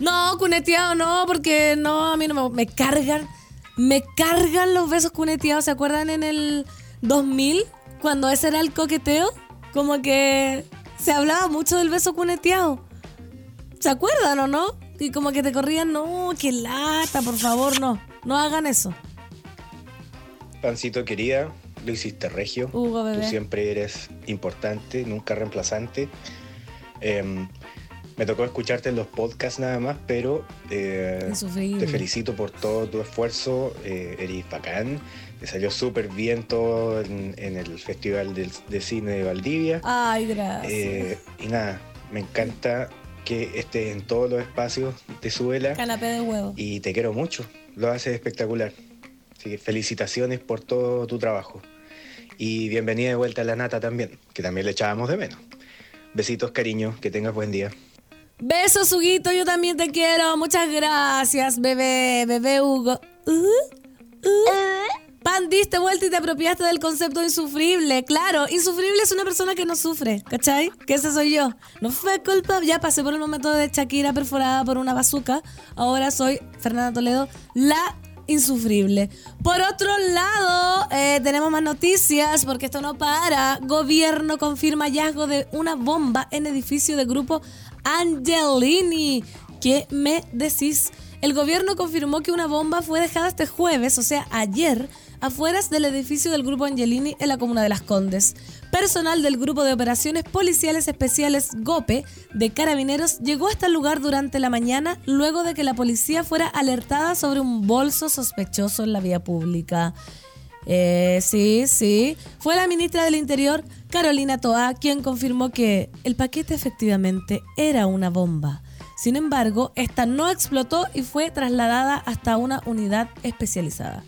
No, cuneteado no, porque no, a mí no me, me cargan. Me cargan los besos cuneteados. ¿Se acuerdan en el 2000? Cuando ese era el coqueteo. Como que se hablaba mucho del beso cuneteado. ¿Se acuerdan o no? Y como que te corrían, no, qué lata, por favor, no. No hagan eso. Pancito querida, lo hiciste regio. Hugo, bebé. Tú siempre eres importante, nunca reemplazante. Em, me tocó escucharte en los podcasts nada más, pero eh, te felicito por todo tu esfuerzo. Eh, eres bacán. Te salió súper bien todo en, en el Festival de Cine de Valdivia. Ay, gracias. Eh, y nada, me encanta que estés en todos los espacios de Suela Canapé de huevo. y te quiero mucho. Lo haces espectacular. Felicitaciones por todo tu trabajo. Y bienvenida de vuelta a la nata también, que también le echábamos de menos. Besitos, cariño, que tengas buen día. Besos, Huguito, yo también te quiero. Muchas gracias, bebé, bebé Hugo. Uh, uh. Pan, diste vuelta y te apropiaste del concepto insufrible. Claro, insufrible es una persona que no sufre, ¿cachai? Que ese soy yo. No fue culpa, ya pasé por el momento de Shakira perforada por una bazuca. Ahora soy Fernanda Toledo, la insufrible. Por otro lado, eh, tenemos más noticias porque esto no para. Gobierno confirma hallazgo de una bomba en edificio de grupo Angelini. ¿Qué me decís? El gobierno confirmó que una bomba fue dejada este jueves, o sea, ayer, afueras del edificio del grupo Angelini en la comuna de Las Condes. Personal del Grupo de Operaciones Policiales Especiales GOPE de Carabineros llegó hasta el lugar durante la mañana luego de que la policía fuera alertada sobre un bolso sospechoso en la vía pública. Eh, sí, sí. Fue la ministra del Interior, Carolina Toá, quien confirmó que el paquete efectivamente era una bomba. Sin embargo, esta no explotó y fue trasladada hasta una unidad especializada.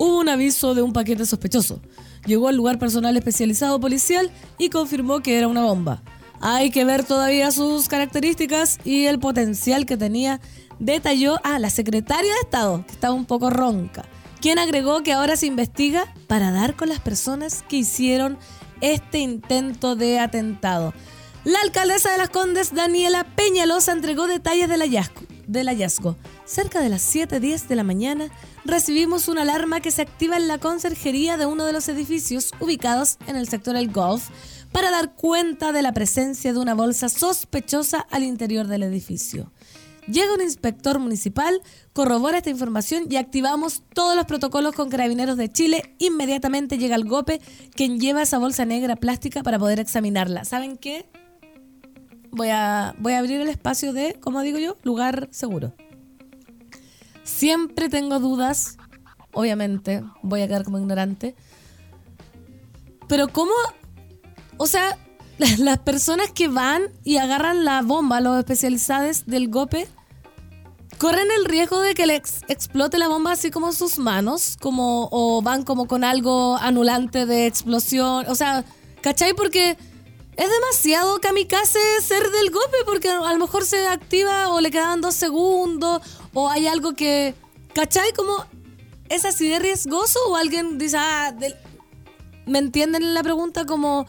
Hubo un aviso de un paquete sospechoso. Llegó al lugar personal especializado policial y confirmó que era una bomba. Hay que ver todavía sus características y el potencial que tenía. Detalló a la secretaria de Estado, que estaba un poco ronca, quien agregó que ahora se investiga para dar con las personas que hicieron este intento de atentado. La alcaldesa de Las Condes, Daniela Peñalosa, entregó detalles del hallazgo. Del hallazgo. Cerca de las 7.10 de la mañana, recibimos una alarma que se activa en la conserjería de uno de los edificios ubicados en el sector El Golf para dar cuenta de la presencia de una bolsa sospechosa al interior del edificio. Llega un inspector municipal, corrobora esta información y activamos todos los protocolos con carabineros de Chile. Inmediatamente llega el GOPE, quien lleva esa bolsa negra plástica para poder examinarla. ¿Saben qué? Voy a, voy a abrir el espacio de, como digo yo, lugar seguro. Siempre tengo dudas, obviamente, voy a quedar como ignorante. Pero ¿cómo? O sea, [laughs] las personas que van y agarran la bomba, los especializados del GOPE, corren el riesgo de que le ex- explote la bomba así como en sus manos, como, o van como con algo anulante de explosión. O sea, ¿cachai? Porque es demasiado kamikaze ser del GOPE, porque a lo mejor se activa o le quedaban dos segundos, o hay algo que. ¿cachai? Como es así de riesgoso, o alguien dice, ah, del- ¿me entienden la pregunta? Como.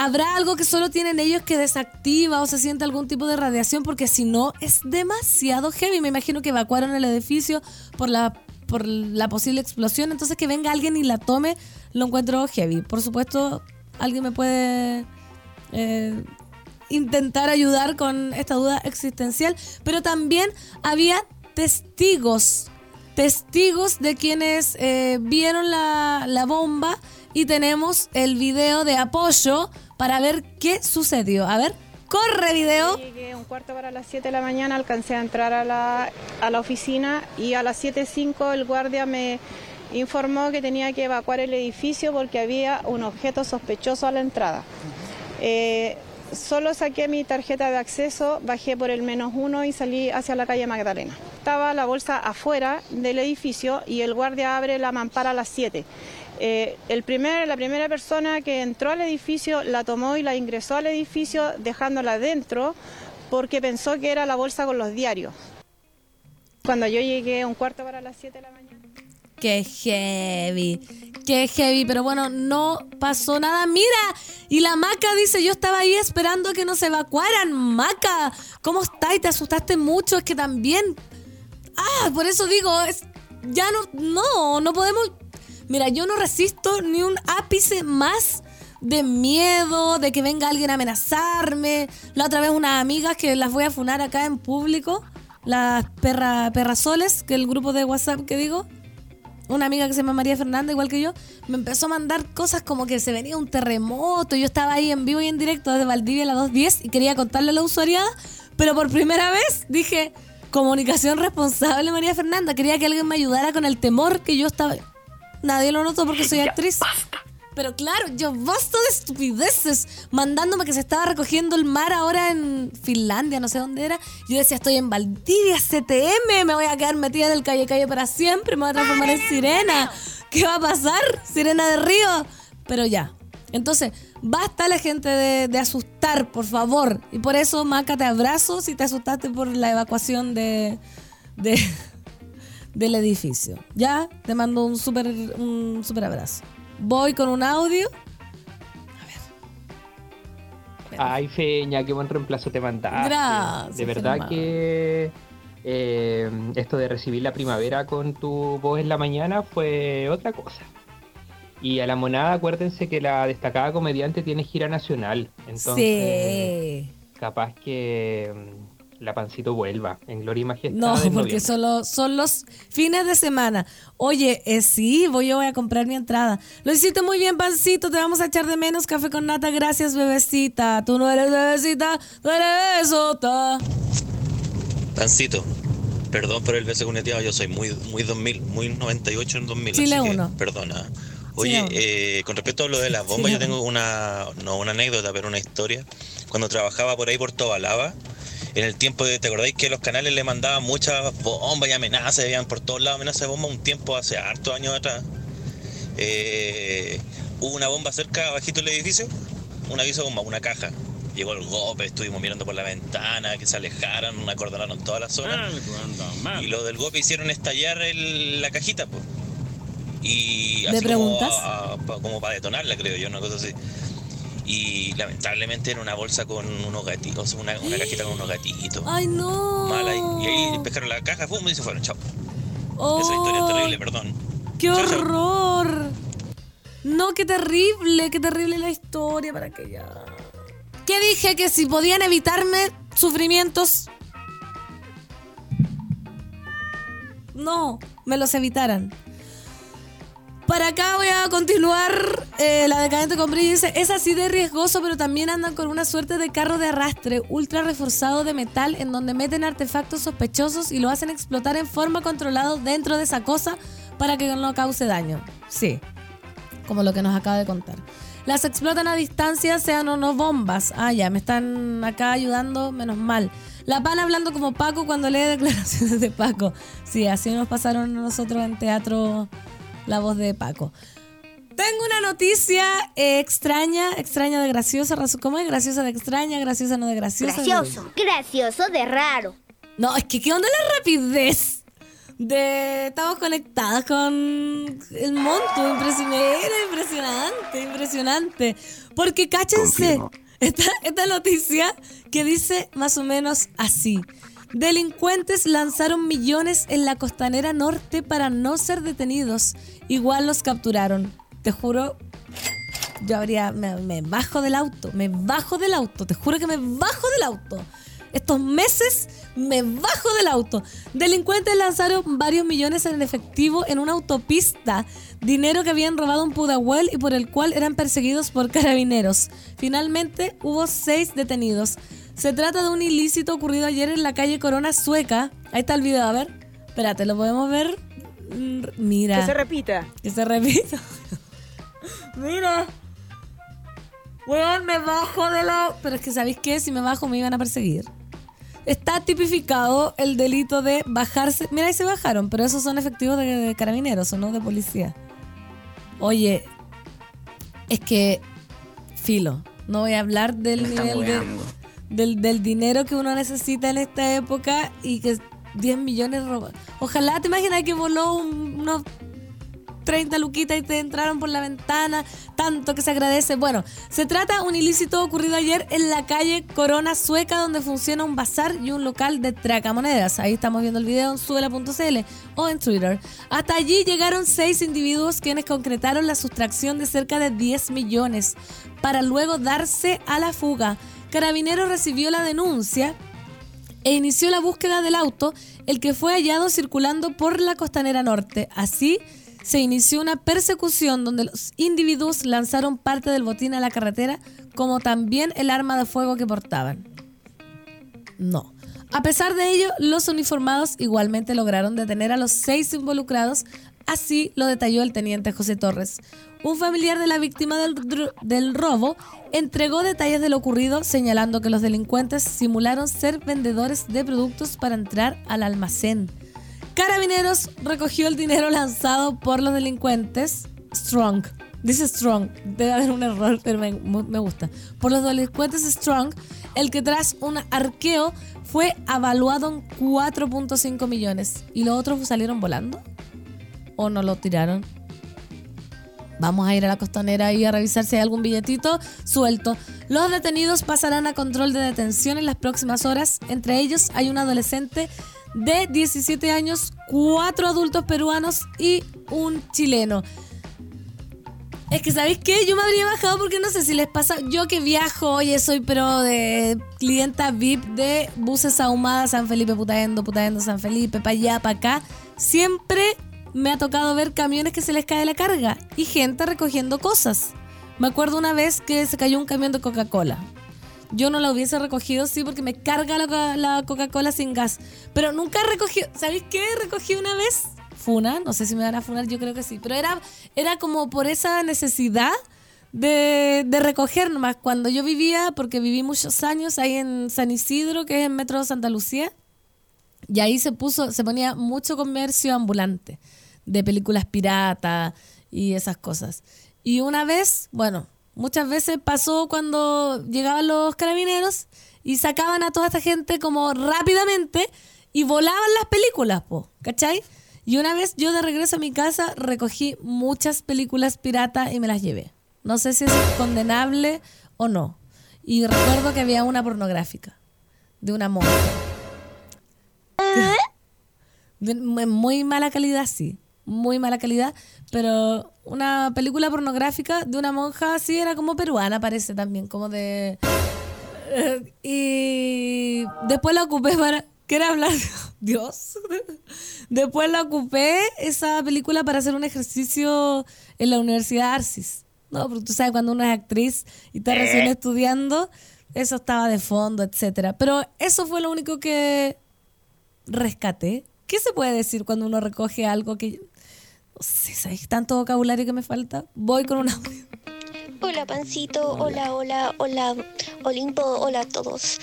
¿Habrá algo que solo tienen ellos que desactiva o se siente algún tipo de radiación? Porque si no, es demasiado heavy. Me imagino que evacuaron el edificio por la, por la posible explosión. Entonces que venga alguien y la tome, lo encuentro heavy. Por supuesto, alguien me puede eh, intentar ayudar con esta duda existencial. Pero también había testigos. Testigos de quienes eh, vieron la, la bomba y tenemos el video de apoyo para ver qué sucedió. A ver, corre video. Llegué un cuarto para las 7 de la mañana, alcancé a entrar a la, a la oficina y a las 7.05 el guardia me informó que tenía que evacuar el edificio porque había un objeto sospechoso a la entrada. Eh, solo saqué mi tarjeta de acceso, bajé por el menos uno y salí hacia la calle Magdalena. Estaba la bolsa afuera del edificio y el guardia abre la mampara a las 7. Eh, el primer, la primera persona que entró al edificio la tomó y la ingresó al edificio dejándola dentro porque pensó que era la bolsa con los diarios. Cuando yo llegué un cuarto para las 7 de la mañana. Qué heavy. Que heavy, pero bueno, no pasó nada. Mira, y la Maca dice, yo estaba ahí esperando que nos evacuaran. Maca, ¿cómo estás? ¿Te asustaste mucho? Es que también... Ah, por eso digo, es, ya no, no, no podemos... Mira, yo no resisto ni un ápice más de miedo, de que venga alguien a amenazarme. La otra vez unas amigas que las voy a funar acá en público, las perra, perrasoles, que el grupo de WhatsApp que digo, una amiga que se llama María Fernanda, igual que yo, me empezó a mandar cosas como que se venía un terremoto. Yo estaba ahí en vivo y en directo desde Valdivia a las 2.10 y quería contarle a la usuariada, pero por primera vez dije, comunicación responsable María Fernanda. Quería que alguien me ayudara con el temor que yo estaba... Nadie lo notó porque soy [laughs] actriz. Pero claro, yo basta de estupideces mandándome que se estaba recogiendo el mar ahora en Finlandia, no sé dónde era. Yo decía, estoy en Valdivia, CTM, me voy a quedar metida en el calle calle para siempre, me voy a transformar en sirena. ¿Qué va a pasar? Sirena de río. Pero ya. Entonces, basta la gente de, asustar, por favor. Y por eso, Maca, te abrazo si te asustaste por la evacuación de [laughs] del edificio. Ya, te mando un súper un super abrazo. Voy con un audio. Ay, Feña, qué buen reemplazo te mandaste. Gracias, De verdad que eh, esto de recibir la primavera con tu voz en la mañana fue otra cosa. Y a la monada, acuérdense que la destacada comediante tiene gira nacional. Entonces, sí. capaz que mm, la pancito vuelva en gloria y majestad. No, porque solo son los fines de semana. Oye, eh, sí, voy, yo voy a comprar mi entrada. Lo hiciste muy bien, Pancito. Te vamos a echar de menos. Café con nata. Gracias, bebecita. Tú no eres bebecita, tú eres besota. Tancito, perdón por el beso cuneteado, yo soy muy, muy 2000, muy 98 en 2000. Chile así que uno. Perdona. Oye, eh, con respecto a lo de las bombas, Chile yo tengo una, no una anécdota, pero una historia. Cuando trabajaba por ahí por Tobalaba, en el tiempo de, ¿te acordáis que los canales le mandaban muchas bombas y amenazas, habían por todos lados amenazas de bomba un tiempo hace hartos años atrás? Eh, hubo una bomba cerca, bajito del edificio, un aviso de bomba, una caja. Llegó el golpe, estuvimos mirando por la ventana, que se alejaran, acordonaron toda la zona. Y los del golpe hicieron estallar el- la cajita, pues. Y ¿De así como, preguntas? a- a- pa- como para detonarla, creo yo, una cosa así. Y lamentablemente era una bolsa con unos gatitos, una, una cajita con unos gatitos. Ay, no. Mala. Y, y ahí pescaron la caja, fum, y se fueron, chao. Oh, Esa historia es terrible, perdón. ¡Qué horror! No, qué terrible, qué terrible la historia para que ya. ¿Qué dije? Que si podían evitarme sufrimientos. No, me los evitaran. Para acá voy a continuar. eh, la decadente con brillo dice: Es así de riesgoso, pero también andan con una suerte de carro de arrastre ultra reforzado de metal en donde meten artefactos sospechosos y lo hacen explotar en forma controlada dentro de esa cosa para que no cause daño. Sí, como lo que nos acaba de contar. Las explotan a distancia, sean o no bombas. Ah, ya, me están acá ayudando, menos mal. La pan hablando como Paco cuando lee [laughs] declaraciones de Paco. Sí, así nos pasaron nosotros en teatro la voz de Paco. Tengo una noticia eh, extraña, extraña de graciosa. ¿Cómo es? Graciosa de extraña, graciosa no de graciosa. Gracioso, gracioso de raro. No, es que ¿qué onda la rapidez? De estamos conectadas con el monto, impresionante, impresionante, impresionante. Porque cáchense esta, esta noticia que dice más o menos así. Delincuentes lanzaron millones en la costanera norte para no ser detenidos. Igual los capturaron. Te juro, yo habría, me, bajo del auto, me bajo del auto, te juro que me bajo del auto. Estos meses me bajo del auto. Delincuentes lanzaron varios millones en efectivo en una autopista, dinero que habían robado en Pudahuel y por el cual eran perseguidos por [laughs] carabineros. Finalmente hubo seis detenidos. Se trata de un ilícito ocurrido ayer en la calle Corona Sueca. Ahí está el video, a ver. Espérate, ¿lo podemos ver? Mm, Mira. Que se repita. Que se repita. [laughs] Mira. Weón, me bajo de la... Pero es que, ¿sabéis qué? Si me bajo me iban a perseguir. Está tipificado el delito de bajarse... Mira, ahí se bajaron, pero esos son efectivos de, de carabineros, o no de policía. Oye, es que... Filo, no voy a hablar del Me nivel de, weando. Del, del dinero que uno necesita en esta época y que 10 millones robados. Ojalá, ¿te imaginas que voló un- unos 30 luquitas y te entraron por la ventana, tanto que se agradece. Bueno, se trata un ilícito ocurrido ayer en la calle Corona Sueca, donde funciona un bazar y un local de tracamonedas. Ahí estamos viendo el video en suela.cl o en Twitter. Hasta allí llegaron seis individuos quienes concretaron la sustracción de cerca de 10 millones para luego darse a la fuga. Carabinero recibió la denuncia e inició la búsqueda del auto, el que fue hallado circulando por la costanera norte. Así se inició una persecución donde los individuos lanzaron parte del botín a la carretera, como también el arma de fuego que portaban. No. A pesar de ello, los uniformados igualmente lograron detener a los seis involucrados, así lo detalló el teniente José Torres. Un familiar de la víctima del, robo entregó detalles de lo ocurrido, señalando que los delincuentes simularon ser vendedores de productos para entrar al almacén. Carabineros recogió el dinero lanzado por los delincuentes. Strong. Dice Strong. Debe haber un error, pero me, me gusta. Por los delincuentes Strong, el que tras un arqueo fue evaluado en 4.5 millones. ¿Y los otros salieron volando? ¿O no lo tiraron? Vamos a ir a la costanera y a revisar si hay algún billetito suelto. Los detenidos pasarán a control de detención en las próximas horas. Entre ellos hay un adolescente de 17 años, cuatro adultos peruanos y un chileno. Es que, ¿sabéis qué? Yo me habría bajado porque no sé si les pasa. Yo que viajo, oye, soy pero de clienta VIP de buses ahumadas, San Felipe, Putaendo, Putaendo, San Felipe, para allá, para acá. Siempre me ha tocado ver camiones que se les cae la carga y gente recogiendo cosas. Me acuerdo una vez que se cayó un camión de Coca-Cola. Yo no la hubiese recogido, sí, porque me carga la, co- la Coca-Cola sin gas. Pero nunca he recogido. ¿Sabéis qué? Recogí una vez. Funa, no sé si me van a funar, yo creo que sí. Pero era, era como por esa necesidad de, de recoger nomás. Cuando yo vivía, porque viví muchos años ahí en San Isidro, que es en Metro Santa Lucía, y ahí se puso, se ponía mucho comercio ambulante de películas pirata y esas cosas. Y una vez, bueno, muchas veces pasó cuando llegaban los carabineros y sacaban a toda esta gente como rápidamente y volaban las películas, po, ¿cachai? Y una vez yo de regreso a mi casa recogí muchas películas piratas y me las llevé. No sé si es condenable o no. Y recuerdo que había una pornográfica de una monja. [laughs] De mu- muy mala calidad, sí. Muy mala calidad. Pero una película pornográfica de una monja, sí, era como peruana, parece también, como de. Eh, Y después la ocupé para. ¿Qué hablar? [laughs] Dios. Después la ocupé esa película para hacer un ejercicio en la Universidad Arcis. No, porque tú sabes, cuando uno es actriz y está recién estudiando, eso estaba de fondo, etcétera. Pero eso fue lo único que rescaté. ¿Qué se puede decir cuando uno recoge algo que... No sé, ¿sabes tanto vocabulario que me falta? Voy con una... Hola Pancito, hola, hola, hola Olimpo, hola a todos.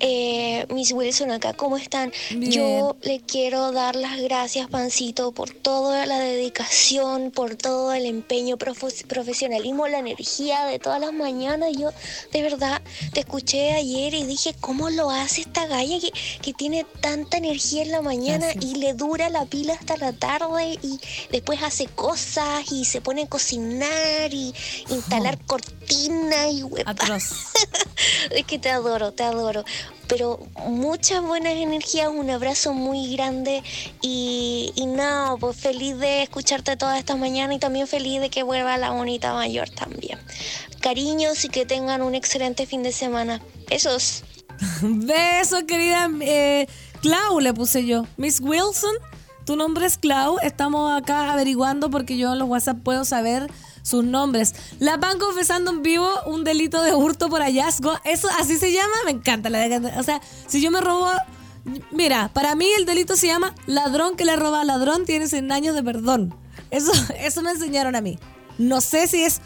Eh, Miss Wilson acá, ¿cómo están? Bien. Yo le quiero dar las gracias Pancito por toda la dedicación, por todo el empeño, profes- profesionalismo, la energía de todas las mañanas. Yo de verdad te escuché ayer y dije, ¿cómo lo hace esta galla que, que tiene tanta energía en la mañana y le dura la pila hasta la tarde y después hace cosas y se pone a cocinar y instalar cortinas y huepa. [laughs] [laughs] es que te adoro, te adoro. Pero muchas buenas energías, un abrazo muy grande y, nada, pues feliz de escucharte todas estas mañanas y también feliz de que vuelva la bonita mayor también. Cariños y que tengan un excelente fin de semana. Besos. [laughs] Besos, querida eh, Clau, le puse yo. Miss Wilson, tu nombre es Clau. Estamos acá averiguando porque yo en los WhatsApp puedo saber sus nombres. La van confesando en vivo un delito de hurto por hallazgo. Eso así se llama. Me encanta la O sea, si yo me robo. Mira, para mí el delito se llama ladrón que le roba a ladrón tiene 100 años de perdón. Eso, [laughs] eso me enseñaron a mí. No sé si es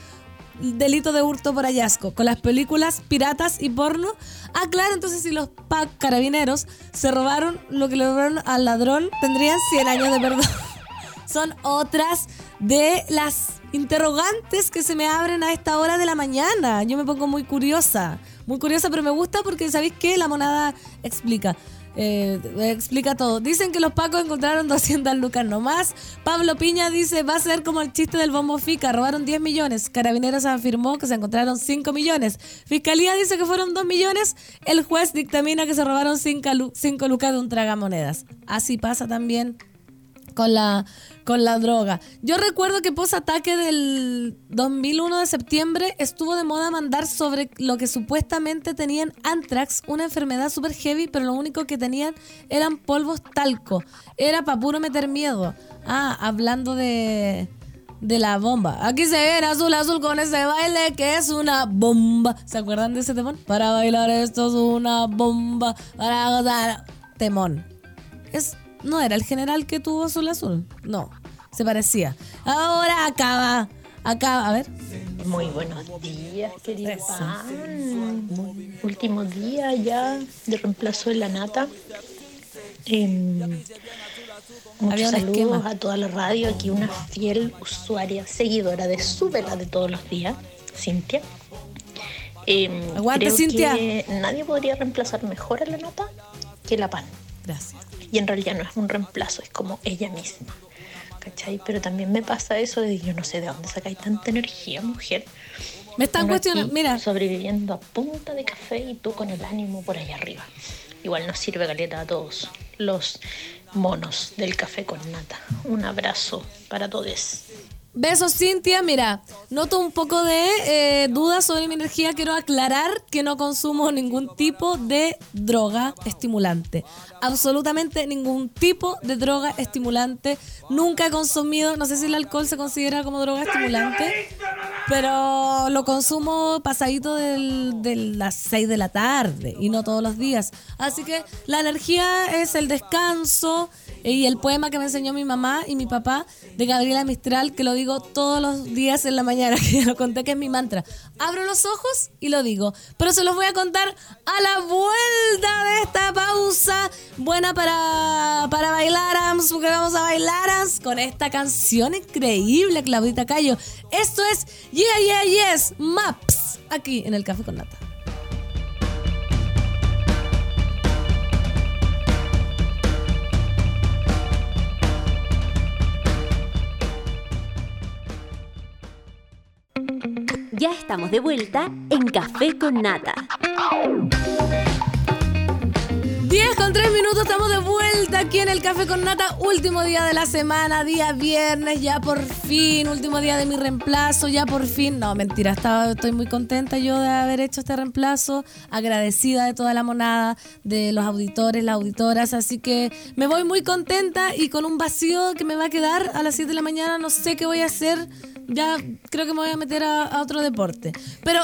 delito de hurto por hallazgo. Con las películas piratas y porno. Ah, claro, entonces si los pa- carabineros se robaron lo que le robaron al ladrón, tendrían 100 años de perdón. [laughs] Son otras de las interrogantes que se me abren a esta hora de la mañana. Yo me pongo muy curiosa, muy curiosa, pero me gusta porque, ¿sabéis qué? La monada explica. eh, explica todo. Dicen que los pacos encontraron 200 lucas nomás. Pablo Piña dice, va a ser como el chiste del bombo fica, robaron 10 millones. Carabineros afirmó que se encontraron 5 millones. Fiscalía dice que fueron 2 millones. El juez dictamina que se robaron 5 lucas de un tragamonedas. Así pasa también con la, con la droga. Yo recuerdo que post ataque del 2001 de septiembre estuvo de moda mandar sobre lo que supuestamente tenían anthrax, una enfermedad super heavy, pero lo único que tenían eran polvos talco. Era para puro meter miedo. Ah, hablando de de la bomba. Aquí se ve azul azul con ese baile que es una bomba. ¿Se acuerdan de ese temón? Para bailar esto es una bomba. Para gozar. Temón. Es no era el general que tuvo azul azul. No, se parecía. Ahora acaba. Acaba, a ver. Muy buenos días, querida Último día ya de reemplazo de la nata. Eh, muchos saludos a toda la radio. Aquí una fiel usuaria, seguidora de su vela de todos los días, Cintia. Eh, Aguante, creo Cintia. que nadie podría reemplazar mejor a la nata que la pan. Gracias. Y en realidad no es un reemplazo, es como ella misma. ¿Cachai? Pero también me pasa eso de yo no sé de dónde sacáis tanta energía, mujer. Me están Uno cuestionando, aquí mira. Sobreviviendo a punta de café y tú con el ánimo por ahí arriba. Igual nos sirve caleta a todos los monos del café con nata. Un abrazo para todos. Besos, Cintia. Mira, noto un poco de eh, dudas sobre mi energía. Quiero aclarar que no consumo ningún tipo de droga estimulante. Absolutamente ningún tipo de droga estimulante. Nunca he consumido, no sé si el alcohol se considera como droga estimulante, pero lo consumo pasadito del- de las 6 de la tarde y no todos los días. Así que la energía es el descanso y el poema que me enseñó mi mamá y mi papá de Gabriela Mistral, que lo digo todos los días en la mañana, [laughs] que ya lo conté que es mi mantra. Abro los ojos y lo digo, pero se los voy a contar a la vuelta de esta pausa buena para, para bailar, porque vamos a bailar con esta canción increíble, Claudita Cayo. Esto es Yeah, Yeah, Yes, Maps, aquí en el Café con Nata. Ya estamos de vuelta en Café con Nata. 10 con 3 minutos, estamos de vuelta aquí en el Café con Nata, último día de la semana, día viernes, ya por fin, último día de mi reemplazo, ya por fin. No, mentira, estaba, estoy muy contenta yo de haber hecho este reemplazo, agradecida de toda la monada, de los auditores, las auditoras, así que me voy muy contenta y con un vacío que me va a quedar a las 7 de la mañana, no sé qué voy a hacer, ya creo que me voy a meter a, otro deporte. Pero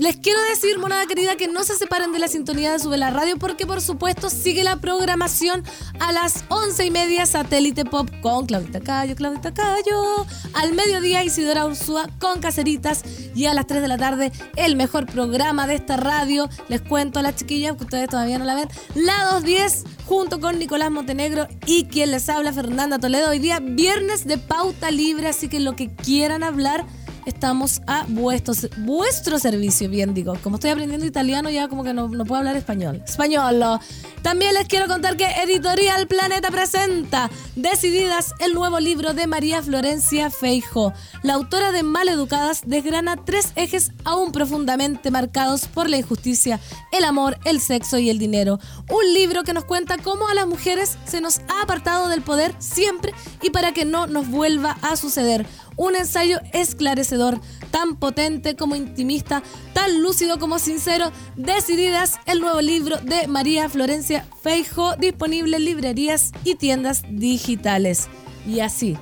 les quiero decir, monada querida, que no se separen de la sintonía de Sube la Radio porque, por supuesto, sigue la programación a las once y media Satélite Pop con Claudita Cayo, Claudita Cayo. Al mediodía Isidora Ursúa con Caceritas y a las 3 de la tarde el mejor programa de esta radio. Les cuento a las chiquillas, que ustedes todavía no la ven, la 210 junto con Nicolás Montenegro y quien les habla, Fernanda Toledo. Hoy día viernes de pauta libre, así que lo que quieran hablar estamos a vuestro, vuestro servicio, bien digo. Como estoy aprendiendo italiano, ya como que no, no puedo hablar español. Español. También les quiero contar que Editorial Planeta presenta Decididas, el nuevo libro de María Florencia Feijo. La autora de Maleducadas desgrana tres ejes aún profundamente marcados por la injusticia, el amor, el sexo y el dinero. Un libro que nos cuenta cómo a las mujeres se nos ha apartado del poder siempre y para que no nos vuelva a suceder. Un ensayo esclarecedor, tan potente como intimista, tan lúcido como sincero. Decididas, el nuevo libro de María Florencia Feijo, disponible en librerías y tiendas digitales. Y así,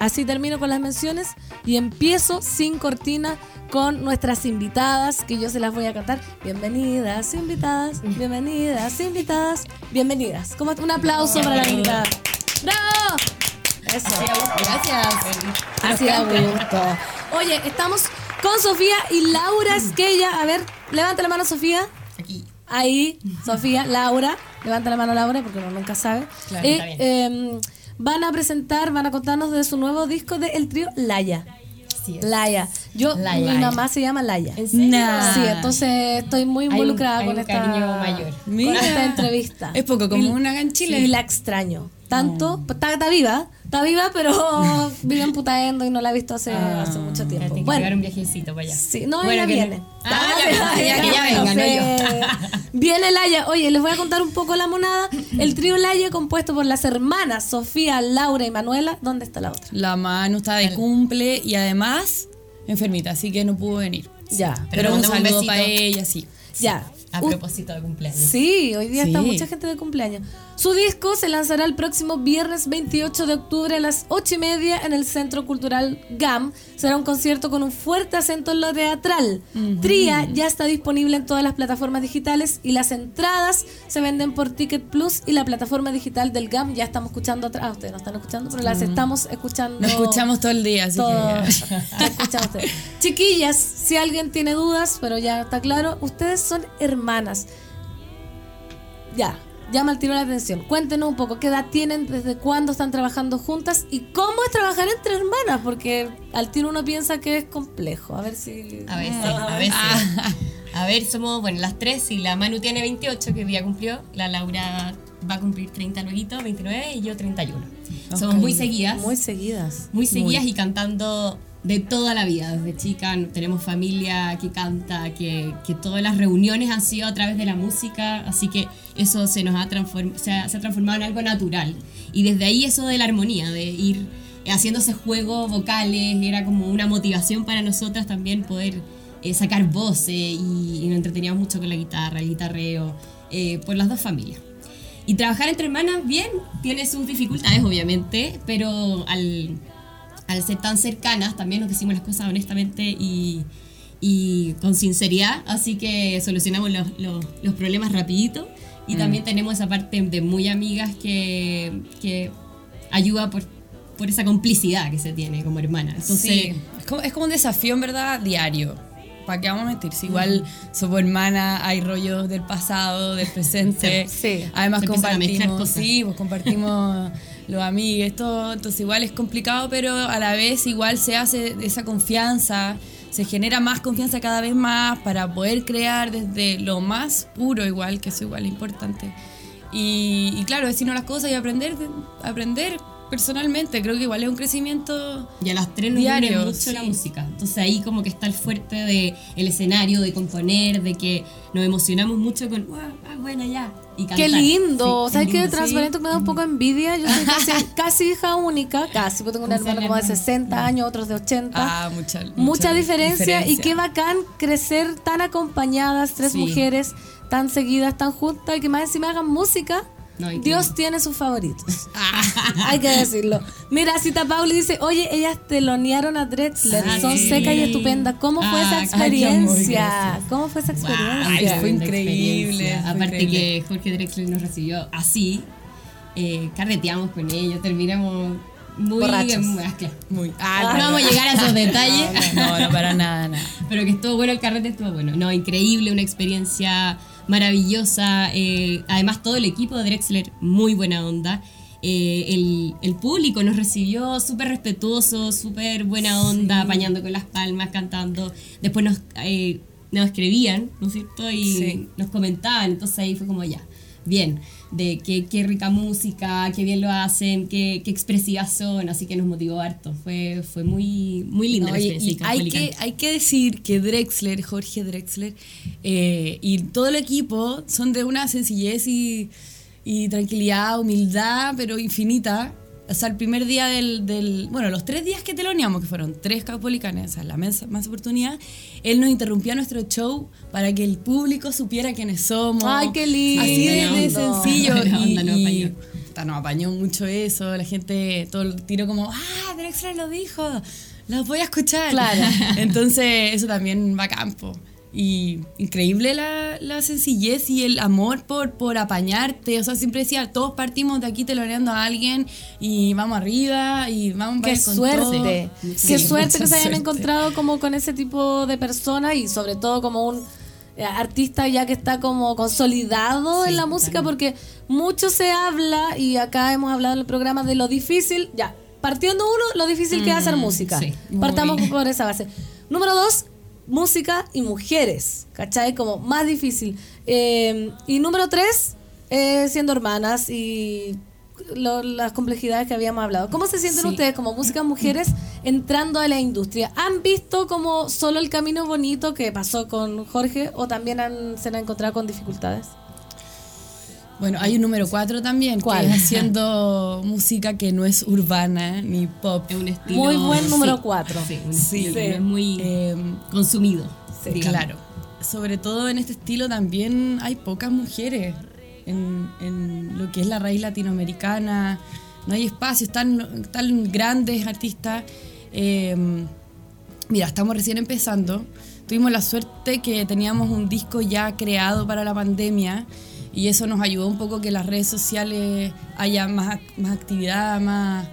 así termino con las menciones y empiezo sin cortina con nuestras invitadas, que yo se las voy a cantar. Bienvenidas, invitadas, bienvenidas, invitadas, bienvenidas. Como un aplauso para la invitada. ¡Bravo! Eso. Gracias. Gusto. Oye, estamos con Sofía y Laura Esquella. A ver, levanta la mano, Sofía. Aquí. Ahí, Sofía, Laura. Levanta la mano, Laura, porque uno nunca sabe. Claro, Eh, está bien. eh, van a presentar, van a contarnos de su nuevo disco de El Trío Laya. Así es. Laia. Yo, mi mamá se llama Laia. ¿En serio? Nah. Sí, entonces estoy muy Hay un- involucrada hay con un esta mayor. con esta entrevista. Es poco una acá en Chile. Y la extraño. Tanto, está, está viva, está viva, pero [laughs] vive en Putaendo y no la he visto hace, hace mucho tiempo. Tiene que Bueno, un viajecito para allá. Sí, no, Bueno, ella que- viene. Ah, ya, ya, que ya venga, no yo. Viene Laia. Oye, les voy a contar un poco la monada. El trío Laia, compuesto por las hermanas Sofía, Laura y Manuela. ¿Dónde está la otra? La Manu está de cumple y además enfermita, así que no pudo venir. Ya. Pero, Pero un saludo besito. para ella, sí. Ya. A propósito de cumpleaños. Sí, hoy día está mucha gente de cumpleaños. Su disco se lanzará el próximo viernes 28 de octubre a las 8 y media en el Centro Cultural GAM. Será un concierto con un fuerte acento en lo teatral. Tria ya está disponible en todas las plataformas digitales y las entradas se venden por Ticket Plus y la plataforma digital del GAM. Ya estamos escuchando atrás. Ah, ustedes no están escuchando, pero las estamos escuchando. Nos escuchamos todo el día, así todo- que. [laughs] Lo escuchan ustedes. Chiquillas, si alguien tiene dudas, pero ya está claro, ustedes son hermanas. Ya, llama al tiro la atención. Cuéntenos un poco, ¿qué edad tienen? ¿Desde cuándo están trabajando juntas? ¿Y cómo es trabajar entre hermanas? Porque al tiro uno piensa que es complejo. A ver si... A veces, a veces. A ver, somos, bueno, las tres y la Manu tiene 28, que día cumplió. La Laura va a cumplir 30 luego, 29 y yo 31. Somos muy seguidas. Muy seguidas. muy seguidas y cantando de toda la vida, desde chica tenemos familia que canta, que, que todas las reuniones han sido a través de la música, así que eso se nos ha, se se ha transformado en algo natural. Y desde ahí eso de la armonía, de ir haciendo ese juego vocales, era como una motivación para nosotras también poder eh, sacar voces y, y nos entreteníamos mucho con la guitarra, el guitarreo, eh, por las dos familias. Y trabajar entre hermanas, bien, tiene sus dificultades, obviamente, pero al, al ser tan cercanas, también nos decimos las cosas honestamente y, y con sinceridad, así que solucionamos los, los- los problemas rapidito. Y Mm. también tenemos esa parte de muy amigas que, que ayuda por, por esa complicidad que se tiene como hermana. Entonces, Sí, es como, es como un desafío en verdad diario. ¿Para qué vamos a mentir? Si igual somos hermanas, hay rollos del pasado, del presente. [laughs] Sí. Además Se a compartimos, cosas. sí, pues compartimos [laughs] los amigos, todo. Entonces igual es complicado, pero a la vez igual se hace esa confianza, se genera más confianza cada vez más para poder crear desde lo más puro igual, que eso igual importante. Y, y claro, decirnos las cosas y aprender, de- aprender personalmente. Creo que igual es un crecimiento Y a las tres nos diario. mucho la sí. música. Entonces ahí como que está el fuerte de el escenario, de componer, de que nos emocionamos mucho con, "Guau, ah, bueno, ya. Y cantar. Qué lindo. Sí, ¿Sabes es qué? Transparente me da un poco envidia. Yo soy casi, [laughs] casi hija única, casi, porque tengo una ¿Cómo se hermana como de llama? 60 años, otros de 80. Ah, mucha, mucha, diferencia, y diferencia. qué bacán crecer tan acompañadas, tres Sí. mujeres tan seguidas, tan juntas y que más encima hagan música. No. Dios tiene sus favoritos. [laughs] Hay que decirlo. Mira, Cita Pauli dice, oye, ellas telonearon a Drexler, Ah, son sí. secas y estupendas. ¿Cómo fue esa Ah, ay, experiencia? ¿Cómo fue esa experiencia? Ay, fue increíble, experiencia. fue Aparte increíble. que Jorge Drexler nos recibió así, eh, carreteamos con ellos, terminamos muy... Borrachos. muy- ah, claro. Muy. no Ah, vamos a llegar a esos [laughs] detalles. No, no, para nada, nada. Pero que estuvo bueno el carrete, estuvo bueno. No, increíble, una experiencia maravillosa. eh, además, todo el equipo de Drexler, muy buena onda. Eh, el, el público nos recibió súper respetuoso, súper buena onda, apañando con las palmas, cantando. Después nos, eh, nos escribían, ¿no es cierto? Y Sí. nos comentaban. Entonces ahí fue como ya, bien, de qué, qué rica música, qué bien lo hacen, qué, qué expresivas son. Así que nos motivó harto. Fue, fue muy, muy linda No, la y- experiencia. y y hay, que, hay que decir que Drexler, Jorge Drexler, eh, y todo el equipo son de una sencillez y, y tranquilidad, humildad, pero infinita. O sea, el primer día del, del- Bueno, los tres días que teloneamos, que fueron tres capolicanes, o sea, la más, más oportunidad, él nos interrumpía nuestro show para que el público supiera quiénes somos. Ay, qué lindo. Así de, sencillo. Y, onda, nos y- apañó. nos apañó mucho eso. La gente todo el tiro como, ah, Drexler lo dijo, lo voy a escuchar. Claro. [laughs] Entonces, eso también va a campo. Y increíble la, la sencillez y el amor por, por apañarte. O sea, siempre decía, todos partimos de aquí teloneando a alguien y vamos arriba y vamos Qué para con suerte, todo. qué Sí, suerte que se hayan suerte. encontrado como con ese tipo de personas y sobre todo como un eh, artista ya que está como consolidado en la música porque mucho se habla y acá hemos hablado en el programa de lo difícil, ya, partiendo uno, lo difícil que es hacer Mm, música. sí, Partamos por esa base. Número dos, música y mujeres, ¿cachai? Como más difícil. Eh, y número tres, eh, siendo hermanas y lo- las complejidades que habíamos hablado. ¿Cómo se sienten Sí. ustedes como músicas mujeres entrando a la industria? ¿Han visto como solo el camino bonito que pasó con Jorge o también han- se han encontrado con dificultades? Bueno, hay un número 4 también, ¿Cuál? que es haciendo [laughs] música que no es urbana ni pop. Es un estilo. Muy buen número sí, cuatro. Sí, un Sí. no es muy Eh, consumido. Sí, claro. Sobre todo en este estilo también hay pocas mujeres en, en lo que es la raíz latinoamericana. No hay espacios tan, tan grandes artistas. Eh, mira, estamos recién empezando. Tuvimos la suerte que teníamos un disco ya creado para la pandemia y eso nos ayudó un poco que las redes sociales haya más, más actividad, más,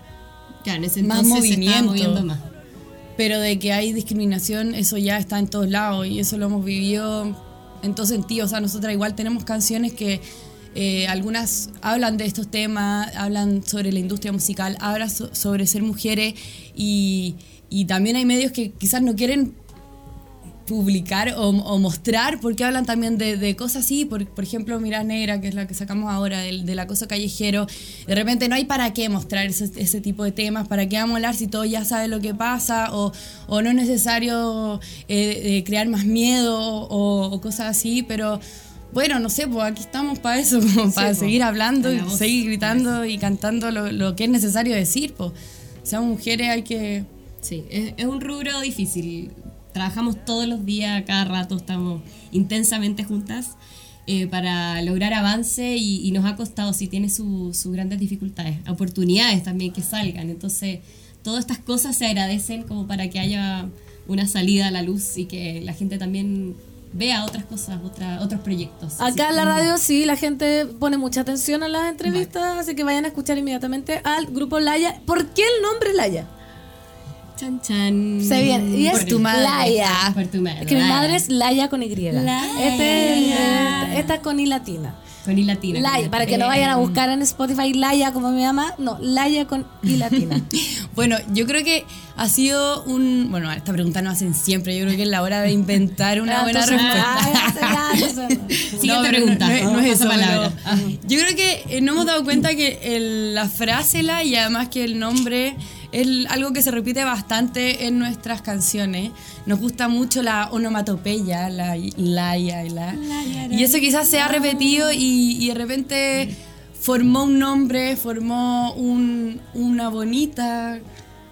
Claro, en ese más se movimiento. más. Pero de que hay discriminación, eso ya está en todos lados y eso lo hemos vivido en todo sentido. O sea, nosotras igual tenemos canciones que eh, algunas hablan de estos temas, hablan sobre la industria musical, hablan so- sobre ser mujeres y, y también hay medios que quizás no quieren publicar o, o mostrar porque hablan también de, de cosas así, por, por ejemplo Mirada Negra, que es la que sacamos ahora, del, del acoso callejero, de repente no hay para qué mostrar ese, ese tipo de temas, para qué vamos a hablar si todo ya sabe lo que pasa o, o no es necesario eh, eh, crear más miedo o, o cosas así, pero bueno, no sé, pues aquí estamos para eso, [laughs] como para pues, seguir hablando y voz, seguir gritando y cantando lo, lo que es necesario decir, pues. Seamos mujeres, hay que... Sí, es, es un rubro difícil. Trabajamos todos los días, cada rato estamos intensamente juntas eh, para lograr avance y, y nos ha costado, sí, tiene su- sus grandes dificultades, oportunidades también que salgan. Entonces, todas estas cosas se agradecen como para que haya una salida a la luz y que la gente también vea otras cosas, otra, otros proyectos. Acá en la radio sí, la gente pone mucha atención a las entrevistas, así que vayan a escuchar inmediatamente al grupo Laya. ¿Por qué el nombre Laya? Chan, chan. Se viene. Y es Por tu madre. Por tu madre. Es que mi madre es Laya con Y. Este, esta, esta es con I latina. Con I latina. Laya, para que no vayan a buscar en Spotify Laya como mi mamá. No, Laya con I latina. [laughs] Bueno, yo creo que ha sido un. Bueno, esta pregunta no hacen siempre. Yo creo que es la hora de inventar una buena respuesta. ah, ya, ya, [laughs] entonces- Siguiente pero pregunta. No, es- no eso. palabra. pero yo creo que eh, no hemos dado cuenta que el- la frase la y además que el nombre es algo que se repite bastante en nuestras canciones. Nos gusta mucho la onomatopeya, la la y la. Y eso quizás se ha repetido y, y de repente formó un nombre, formó un- una bonita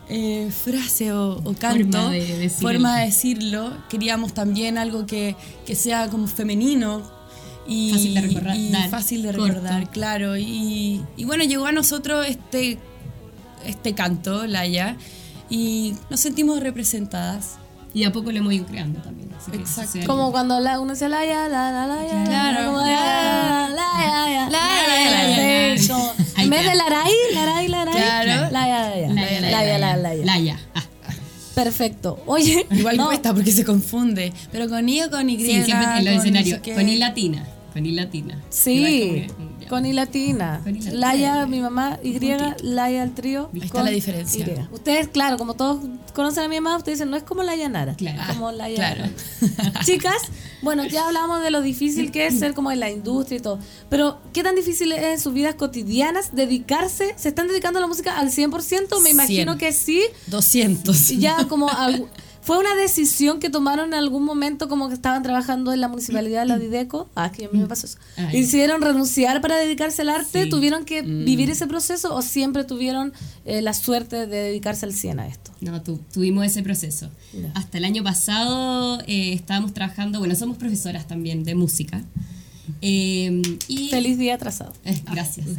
eh, frase o, o canto, Forma de forma decirlo. Queríamos también algo que, que sea como femenino y Fácil de recordar, y fácil de recordar, claro. Y, y bueno, llegó a nosotros este, este canto, Laia, y nos sentimos representadas. Y a poco lo hemos ido creando también. así que Exacto. Como cuando la, uno dice Laya, la, la, la, ya, Claro. como, la, la, la, la, En vez de Laray, Laray, Laray, Claro. Laya, Laya, Laya. Laya. Ah, Perfecto. Oye, Igual no, cuesta porque se confunde, pero con I o con Y. Sí, siempre en los escenarios. Con I latina. Con I latina. Sí, Igual como que- con I latina. Con latina. Laya, mi mamá, Y, Laya al trío. Ahí está la diferencia. Y. Ustedes, claro, como todos conocen a mi mamá, ustedes dicen, no es como Laya Nara. Claro. Como Laya claro. Chicas, bueno, ya hablamos de lo difícil que es ser como en la industria y todo. Pero, ¿qué tan difícil es en sus vidas cotidianas dedicarse? ¿Se están dedicando a la música al 100%? Me imagino que sí. 200. Y ya como algu- [laughs] fue una decisión que tomaron en algún momento como que estaban trabajando en la municipalidad de la Dideco ah que a mí me pasó eso Ay. renunciar para dedicarse al arte Sí. tuvieron que vivir ese proceso o siempre tuvieron eh, la suerte de dedicarse al 100 a esto No, tu- tuvimos ese proceso. Hasta el año pasado eh, estábamos trabajando, bueno, somos profesoras también de música. Eh, y feliz día atrasado [laughs] gracias. [laughs]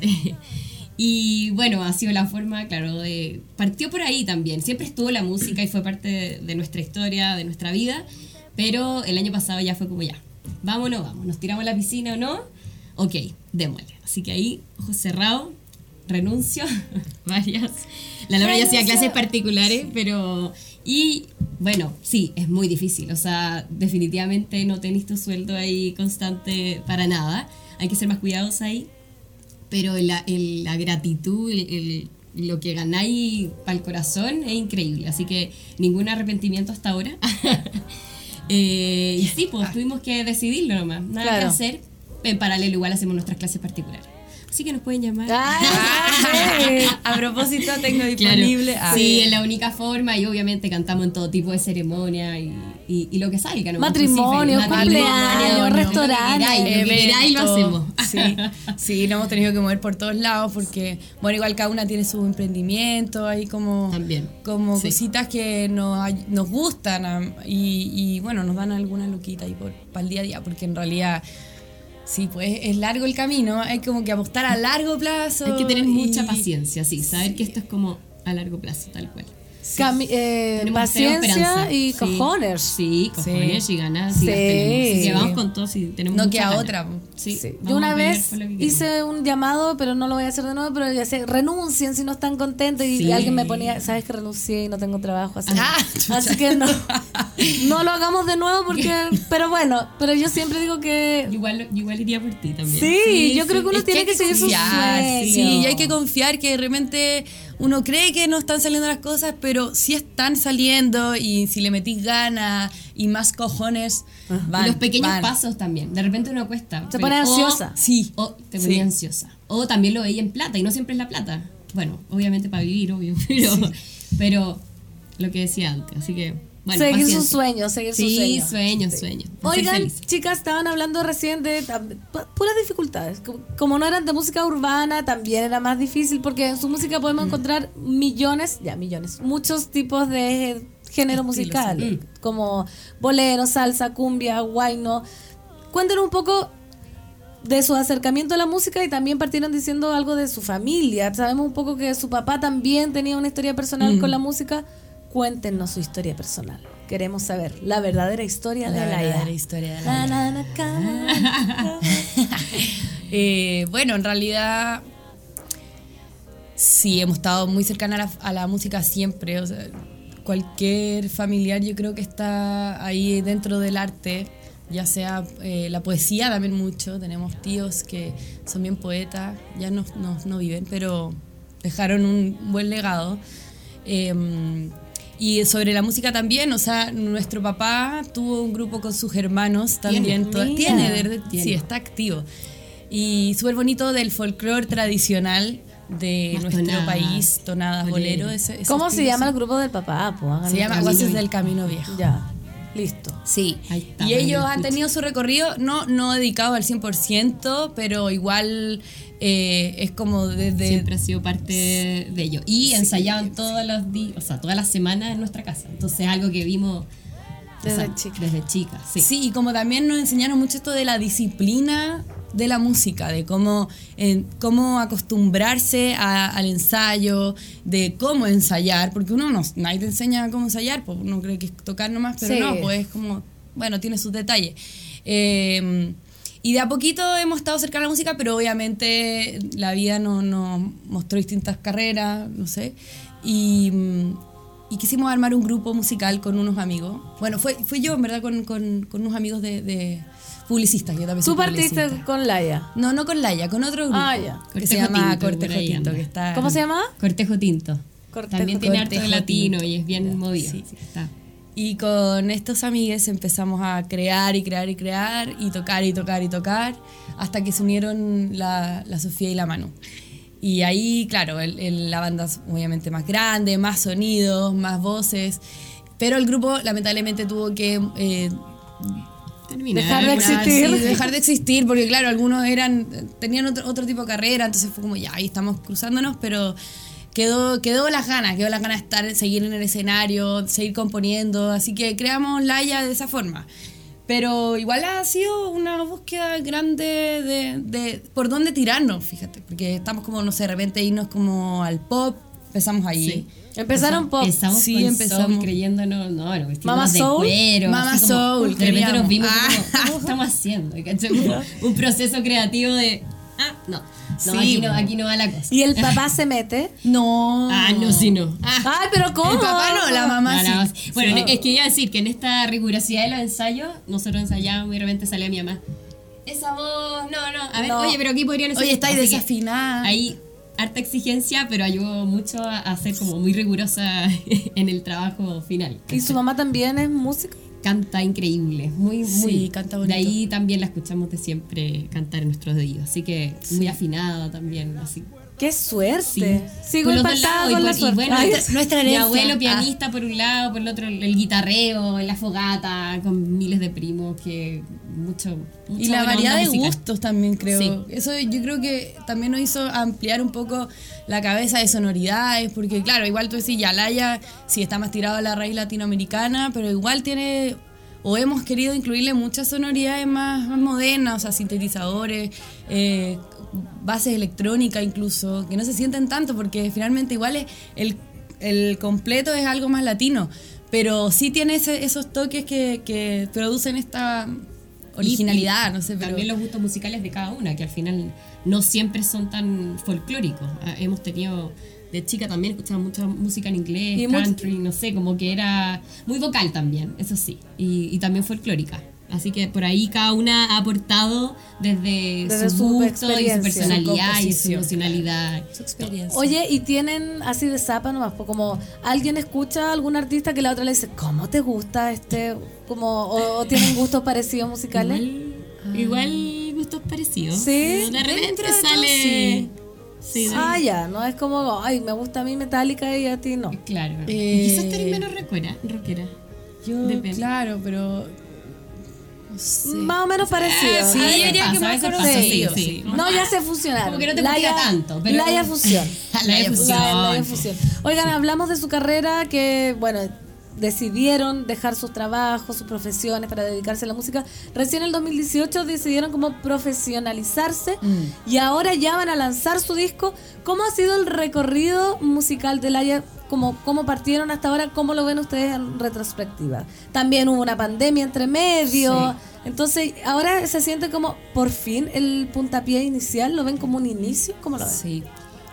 y bueno, ha sido la forma, claro, de... Partió por ahí también. Siempre estuvo la música y fue parte de, de nuestra historia, de nuestra vida. Pero el año pasado ya fue como ya. Vámonos, vamos. ¿Nos tiramos a la piscina o no? Ok, démosle. Así que ahí, ojos cerrados, renuncio. [laughs] Varias. La Laura ya hacía clases particulares, pero... Y bueno, sí, es muy difícil. O sea, definitivamente no tenés tu sueldo ahí constante para nada. Hay que ser más cuidadosos ahí pero la, el- la gratitud, el, lo que ganáis para el corazón es increíble. Así que ningún arrepentimiento hasta ahora. [laughs] Eh, y sí, pues tuvimos que decidirlo nomás. Nada que Claro. hacer. En paralelo, igual hacemos nuestras clases particulares. Así que nos pueden llamar. [laughs] A propósito, tengo disponible. Claro. Ah. Sí, es la única forma y obviamente cantamos en todo tipo de ceremonia y, y, y lo que salga. ¿no? Matrimonio, Pues cumpleaños, lo restaurantes, queráis, Lo lo hacemos. Sí, sí, nos hemos tenido que mover por todos lados porque, bueno, igual cada una tiene su emprendimiento, hay como, como sí. cositas que nos, nos gustan y, y, bueno, nos dan alguna luquita ahí por, para el día a día, porque en realidad, sí, pues es largo el camino, hay como que apostar a largo plazo. Hay que tener y- mucha paciencia, sí, saber que esto es como a largo plazo, tal cual. Cami- eh, paciencia y Sí. cojones. Sí, cojones y ganas. Sí. Así que vamos con todo, sí, tenemos No queda otra. Sí, Sí. vamos Yo una vez que hice un llamado, pero no lo voy a hacer de nuevo, pero ya sé, renuncien si no están contentos. Y Sí. alguien me ponía, sabes que renuncié y no tengo trabajo. Así, Ah, [laughs] así que no, [laughs] no lo hagamos de nuevo porque, [laughs] pero bueno, pero yo siempre digo que... Igual, igual iría por ti también. Sí, yo creo que uno Es tiene hay que, seguir sus sueños. Sí, y hay que confiar que de repente uno cree que no están saliendo las cosas, pero sí están saliendo y si le metís ganas y más cojones, van, y los pequeños van. pasos también. De repente uno cuesta. Se pero- pone o- ansiosa. Sí. O te ponía Sí. ansiosa. O también lo veía en plata, y no siempre es la plata. Bueno, obviamente para vivir, obvio, [laughs] pero, pero lo que decía antes. Así que, bueno. seguir sus sueños, seguir sus Sí, sueños. sueños, sueños. Por ser Oigan, chicas, estaban hablando recién de pu- puras dificultades. Como- no eran de música urbana, también era más difícil porque en su música Mm. podemos encontrar millones, ya millones, muchos tipos de género musical, sí. como bolero, salsa, cumbia, guayno. Cuéntenos un poco de su acercamiento a la música y también partieron diciendo algo de su familia. Sabemos un poco que su papá también tenía una historia personal Mm. con la música. Cuéntenos su historia personal. Queremos saber la verdadera historia La de la verdadera historia de na, na, [laughs] ca. Eh, bueno, en realidad sí, hemos estado muy cercanas a la, a la música siempre. O sea, cualquier familiar yo creo que está ahí dentro del arte, ya sea eh, la poesía también mucho. Tenemos tíos que son bien poetas, ya no, no, no viven, pero dejaron un buen legado. Eh, y sobre la música también, o sea, nuestro papá tuvo un grupo con sus hermanos también. Tiene. tiene, de- de- Tiene. sí, está activo. Y súper bonito del folclore tradicional de Más nuestro tonadas, país, tonadas, bolero. bolero. ese- ese ¿Cómo se llama el grupo del papá? Pues. Se llama Camino Voces Viejo. del Camino Viejo. Ya, listo. Sí. Ahí está, y ellos lo han tenido su recorrido, no, no dedicado al 100%, pero igual eh, es como desde... Siempre ha sido parte de, de ello. Y ensayaban todos los días, o sea, todas las semanas en nuestra casa. Entonces, algo que vimos o Desde sea, chica. Desde chica, sí. Sí. y como también nos enseñaron mucho esto de la disciplina de la música, de cómo, eh, cómo acostumbrarse a- al ensayo, de cómo ensayar, porque uno no, nadie te enseña cómo ensayar, pues uno cree que es tocar nomás, pero Sí. no, pues es como, bueno, tiene sus detalles. Eh, y de a poquito hemos estado cerca de la música, pero obviamente la vida nos no mostró distintas carreras, no sé. Y, mm, y quisimos armar un grupo musical con unos amigos. Bueno, fue, fue yo, en verdad, con, con- con unos amigos de, de publicistas. Yo también Tú partiste publicista. con Laia. No, no con Laia, con otro grupo. Ah, ya. Que se llama Tinto, Cortejo Tinto, que está... ¿Cómo se llama? Cortejo Tinto. Cortejo También tiene de Cortejo latino y es bien movido. Sí. Sí, está. Y con estos amigues empezamos a crear y crear y crear y tocar y tocar y tocar hasta que se unieron la, la Sofía y la Manu. Y ahí, claro, el- el- la banda es obviamente más grande, más sonidos, más voces, pero el grupo lamentablemente tuvo que eh, Terminar. Dejar de existir. sí, dejar de existir, porque claro, algunos eran tenían otro, otro tipo de carrera, entonces fue como ya, ahí estamos cruzándonos, pero quedó, quedó las ganas, quedó las ganas de estar, seguir en el escenario, seguir componiendo, así que creamos Laia de esa forma. Pero igual ha sido una búsqueda grande de, de por dónde tirarnos, fíjate, porque estamos como, no sé, de repente irnos como al pop, empezamos ahí. Sí. Empezaron pop. Empezamos Sí, con empezamos. soul, creyéndonos, no, vestimos Mama de Soul. cuero. Mama como, Soul, De repente nos vimos Ah. como, [laughs] ¿cómo estamos haciendo? Un proceso creativo de, ah, no, no, Sí, aquí, no aquí no va la cosa. Y el papá se mete. [laughs] No. Ah, no, sí, no. Ay, pero ¿cómo? El papá no, la mamá No, sí. la. Bueno, Sí. es que iba a decir que en esta rigurosidad de los ensayos, nosotros ensayábamos y de repente salía mi mamá. Esa voz, no, no. A ver, No. oye, pero aquí podrían hacer Oye, estáis desafinada. Ahí harta exigencia, pero ayudó mucho a, a ser como muy rigurosa [laughs] en el trabajo final. ¿Y su mamá también es música? Canta increíble, muy, muy. Sí, canta bonito. De ahí también la escuchamos de siempre cantar en nuestros oídos, así que muy afinada también, así. ¡Qué suerte! Sí. Sigo impactada con la y suerte. bueno, Ay, nuestra Mi herencia. abuelo pianista por un lado, por el otro el guitarreo, la fogata, con miles de primos, que mucho... Y la variedad de musical. gustos también creo. Sí. Eso yo creo que también nos hizo ampliar un poco la cabeza de sonoridades, porque claro, igual tú decís, Yalaya sí está más tirado a la raíz latinoamericana, pero igual tiene, o hemos querido incluirle muchas sonoridades más, más modernas, o sea, sintetizadores, eh, bases electrónicas incluso, que no se sienten tanto, porque finalmente igual es el, el completo es algo más latino. Pero sí tiene ese- esos toques que, que producen esta originalidad, no sé, pero... También los gustos musicales de cada una, que al final no siempre son tan folclóricos. Ah, Hemos tenido, de chica también escuchaba mucha música en inglés, Y mucho- country, no sé, como que era muy vocal también, eso sí, y, y también folclórica. Así que por ahí cada una ha aportado desde, Desde su, su gusto y su personalidad su y su emocionalidad. Oye, y tienen así de zapa nomás, pues como alguien escucha a algún artista que la otra le dice, ¿cómo te gusta este? Como, o, o tienen [laughs] gustos parecidos musicales. Igual gustos parecidos. Sí, De repente sale... sí. Sí, ah, ya, no es como, ay, me gusta a mí Metallica y a ti no. Claro. Eh, Quizás tú eres menos rockera. rockera. Yo, Depende. claro, pero. Más o menos parecido. Sí, yo ya. diría que más Sí, sí. sí. No, ya se fusionaron. Como que no te Laia- tanto, pero- Laia Fusión. [laughs] Laia Fusión. Laia Fusión. Oigan, hablamos de su carrera que, bueno, decidieron dejar sus trabajos, sus profesiones para dedicarse a la música. Recién en el 2018 decidieron como profesionalizarse Mm. y ahora ya van a lanzar su disco. ¿Cómo ha sido el recorrido musical de Laia? ¿Cómo, ¿Cómo partieron hasta ahora? ¿Cómo lo ven ustedes en retrospectiva? También hubo una pandemia entre medio. Sí. Entonces, ahora se siente como, por fin, el puntapié inicial. ¿Lo ven como un inicio? ¿Cómo lo ven? Sí.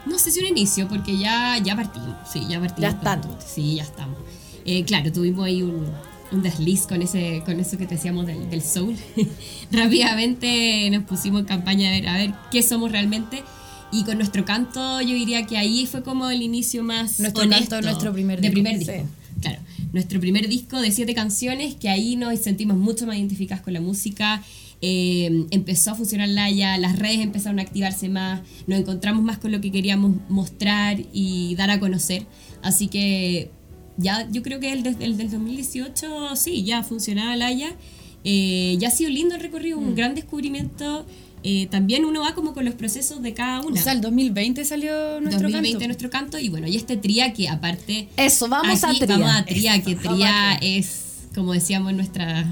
No sé si un inicio, porque ya, ya partimos. Sí, ya partimos. Ya están. Sí, ya estamos. Eh, claro, tuvimos ahí un, un desliz con ese con eso que te decíamos del, del soul. [laughs] Rápidamente nos pusimos en campaña a ver, a ver qué somos realmente. Y con nuestro canto, yo diría que ahí fue como el inicio más Nuestro honesto canto, nuestro primer de disco. primer disco. Sí. Claro, nuestro primer disco de siete canciones, que ahí nos sentimos mucho más identificadas con la música. eh, empezó a funcionar Laia, las redes empezaron a activarse más, nos encontramos más con lo que queríamos mostrar y dar a conocer. Así que ya yo creo que el, desde el del 2018 sí, ya funcionaba Laia. Eh, ya ha sido lindo el recorrido, Mm. un gran descubrimiento. Eh, también uno va como con los procesos de cada O una. sea, el 2020 salió nuestro 2020 canto. nuestro canto y bueno, y este tría que aparte... Eso, vamos a tría. Vamos a tría, que Vamos a tría es, como decíamos en nuestra eh,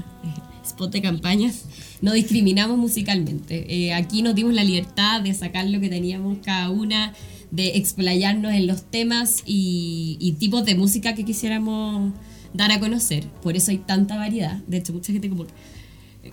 spot de campañas, no discriminamos musicalmente. Eh, aquí nos dimos la libertad de sacar lo que teníamos cada una, de explayarnos en los temas y, y tipos de música que quisiéramos dar a conocer. Por eso hay tanta variedad. De hecho, mucha gente como...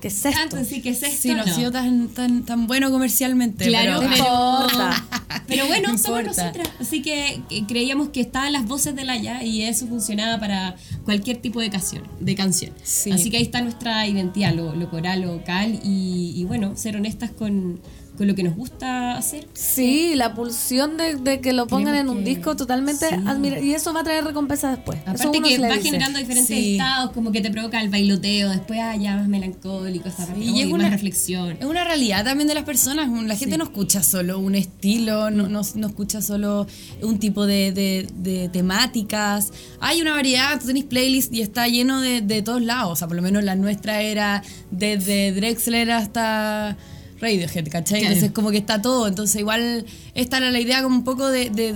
¿Qué es esto? Tanto, sí, ¿qué es esto? Sí, no, ha sido tan, tan, tan bueno comercialmente. Claro, pero, pero, [laughs] pero bueno, No somos importa. nosotras. Así que creíamos que estaban las voces de Laia y eso funcionaba para cualquier tipo de canción. De canción. Sí. Así que ahí está nuestra identidad, lo, lo coral, lo vocal y, y bueno, ser honestas con, con lo que nos gusta hacer. Sí, la pulsión de, de que lo pongan en un disco totalmente admira y eso va a traer recompensa después. Aparte que va generando diferentes Sí. estados, como que te provoca el bailoteo, después ah, ya más melancólico, esta parte, Y uy, es más una- reflexión. Es una realidad también de las personas. La gente no escucha solo un estilo, no, no, no escucha solo un tipo de, de- de temáticas. Hay una variedad, tú tenés playlist y está lleno de, de todos lados. O sea, por lo menos la nuestra era desde Drexler hasta Radiohead, ¿cachai? Claro. Entonces como que está todo. Entonces igual esta era la idea como un poco de... de,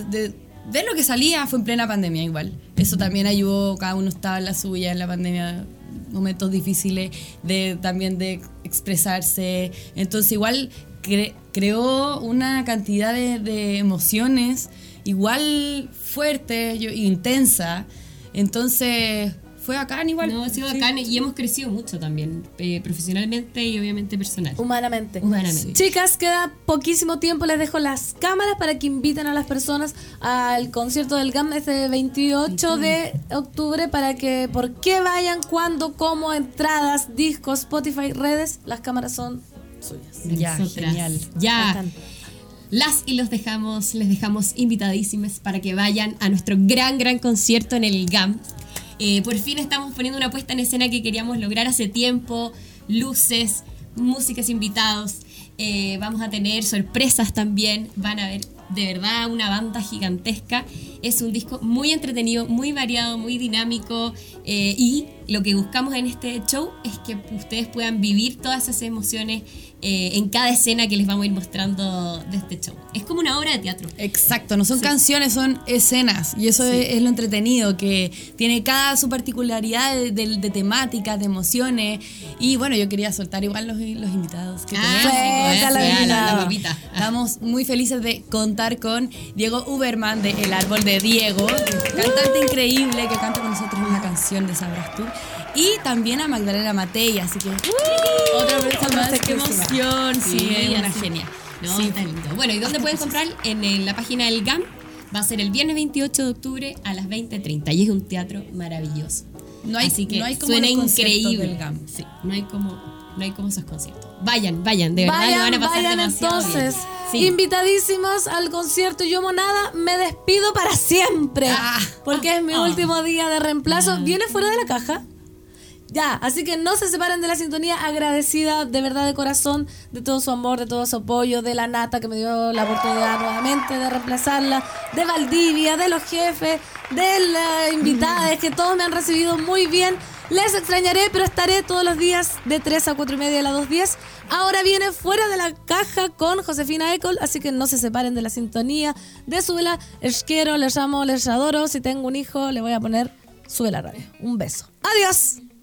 de lo que salía fue en plena pandemia igual. Eso también ayudó, cada uno estaba en la suya en la pandemia momentos difíciles de también de expresarse. Entonces igual cre- creó una cantidad de, de emociones igual fuerte, yo- intensa. Entonces fue bacán igual. No, ha sido Sí. bacán y hemos crecido mucho también, eh, profesionalmente y obviamente personal. Humanamente. Humanamente. Chicas, queda poquísimo tiempo. Les dejo las cámaras para que inviten a las personas al concierto del GAM este 28 de octubre para que, por qué vayan, cuándo, cómo, entradas, discos, Spotify, redes. Las cámaras son suyas. Ya, Nosotras. genial. Ya. Las y los dejamos, les dejamos invitadísimos para que vayan a nuestro gran, gran concierto en el GAM. Eh, por fin estamos poniendo una puesta en escena que queríamos lograr hace tiempo, luces, músicas invitados. Eh, vamos a tener sorpresas también, van a ver de verdad una banda gigantesca. Es un disco muy entretenido, muy variado, muy dinámico eh, y lo que buscamos en este show es que ustedes puedan vivir todas esas emociones eh, en cada escena que les vamos a ir mostrando de este show. Es como una obra de teatro. Exacto, no son canciones, son escenas. Y eso es, lo entretenido, que tiene cada su particularidad de, de, temáticas, de emociones. Y bueno, yo quería soltar igual los, los invitados que ah, tenemos. Estamos muy felices de contar con Diego Uberman de El Árbol de Diego, cantante increíble que canta con nosotros una canción de Sabrás tú. Y también a Magdalena Matei, así que otra vez más. ¡Qué emoción! Sí, es una genia. sí. Bueno, ¿y dónde pueden comprar? En, la página del GAM. Va a ser el viernes 28 de octubre a las 20.30 y es un teatro maravilloso. No hay, Así que no hay como suena increíble. del GAM. Sí, no hay como no hay como esos conciertos. Vayan, vayan, de verdad vayan, lo van a pasar vayan demasiado entonces. bien. Sí. Invitadísimos al concierto Yo Monada. Me despido para siempre. Ah. porque es mi Ah. último día de reemplazo. Viene fuera de la caja. Ya, así que no se separen de la sintonía, agradecida de verdad de corazón de todo su amor, de todo su apoyo, de la nata que me dio la oportunidad nuevamente de reemplazarla, de Valdivia, de los jefes, de las invitadas, que todos me han recibido muy bien. Les extrañaré, pero estaré todos los días de 3 a 4 y media de las 2.10. Ahora viene fuera de la caja con Josefina Ecol, así que no se separen de la sintonía de Súbela. Les quiero, les amo, les adoro. Si tengo un hijo, le voy a poner Súbela Radio. Un beso. Adiós.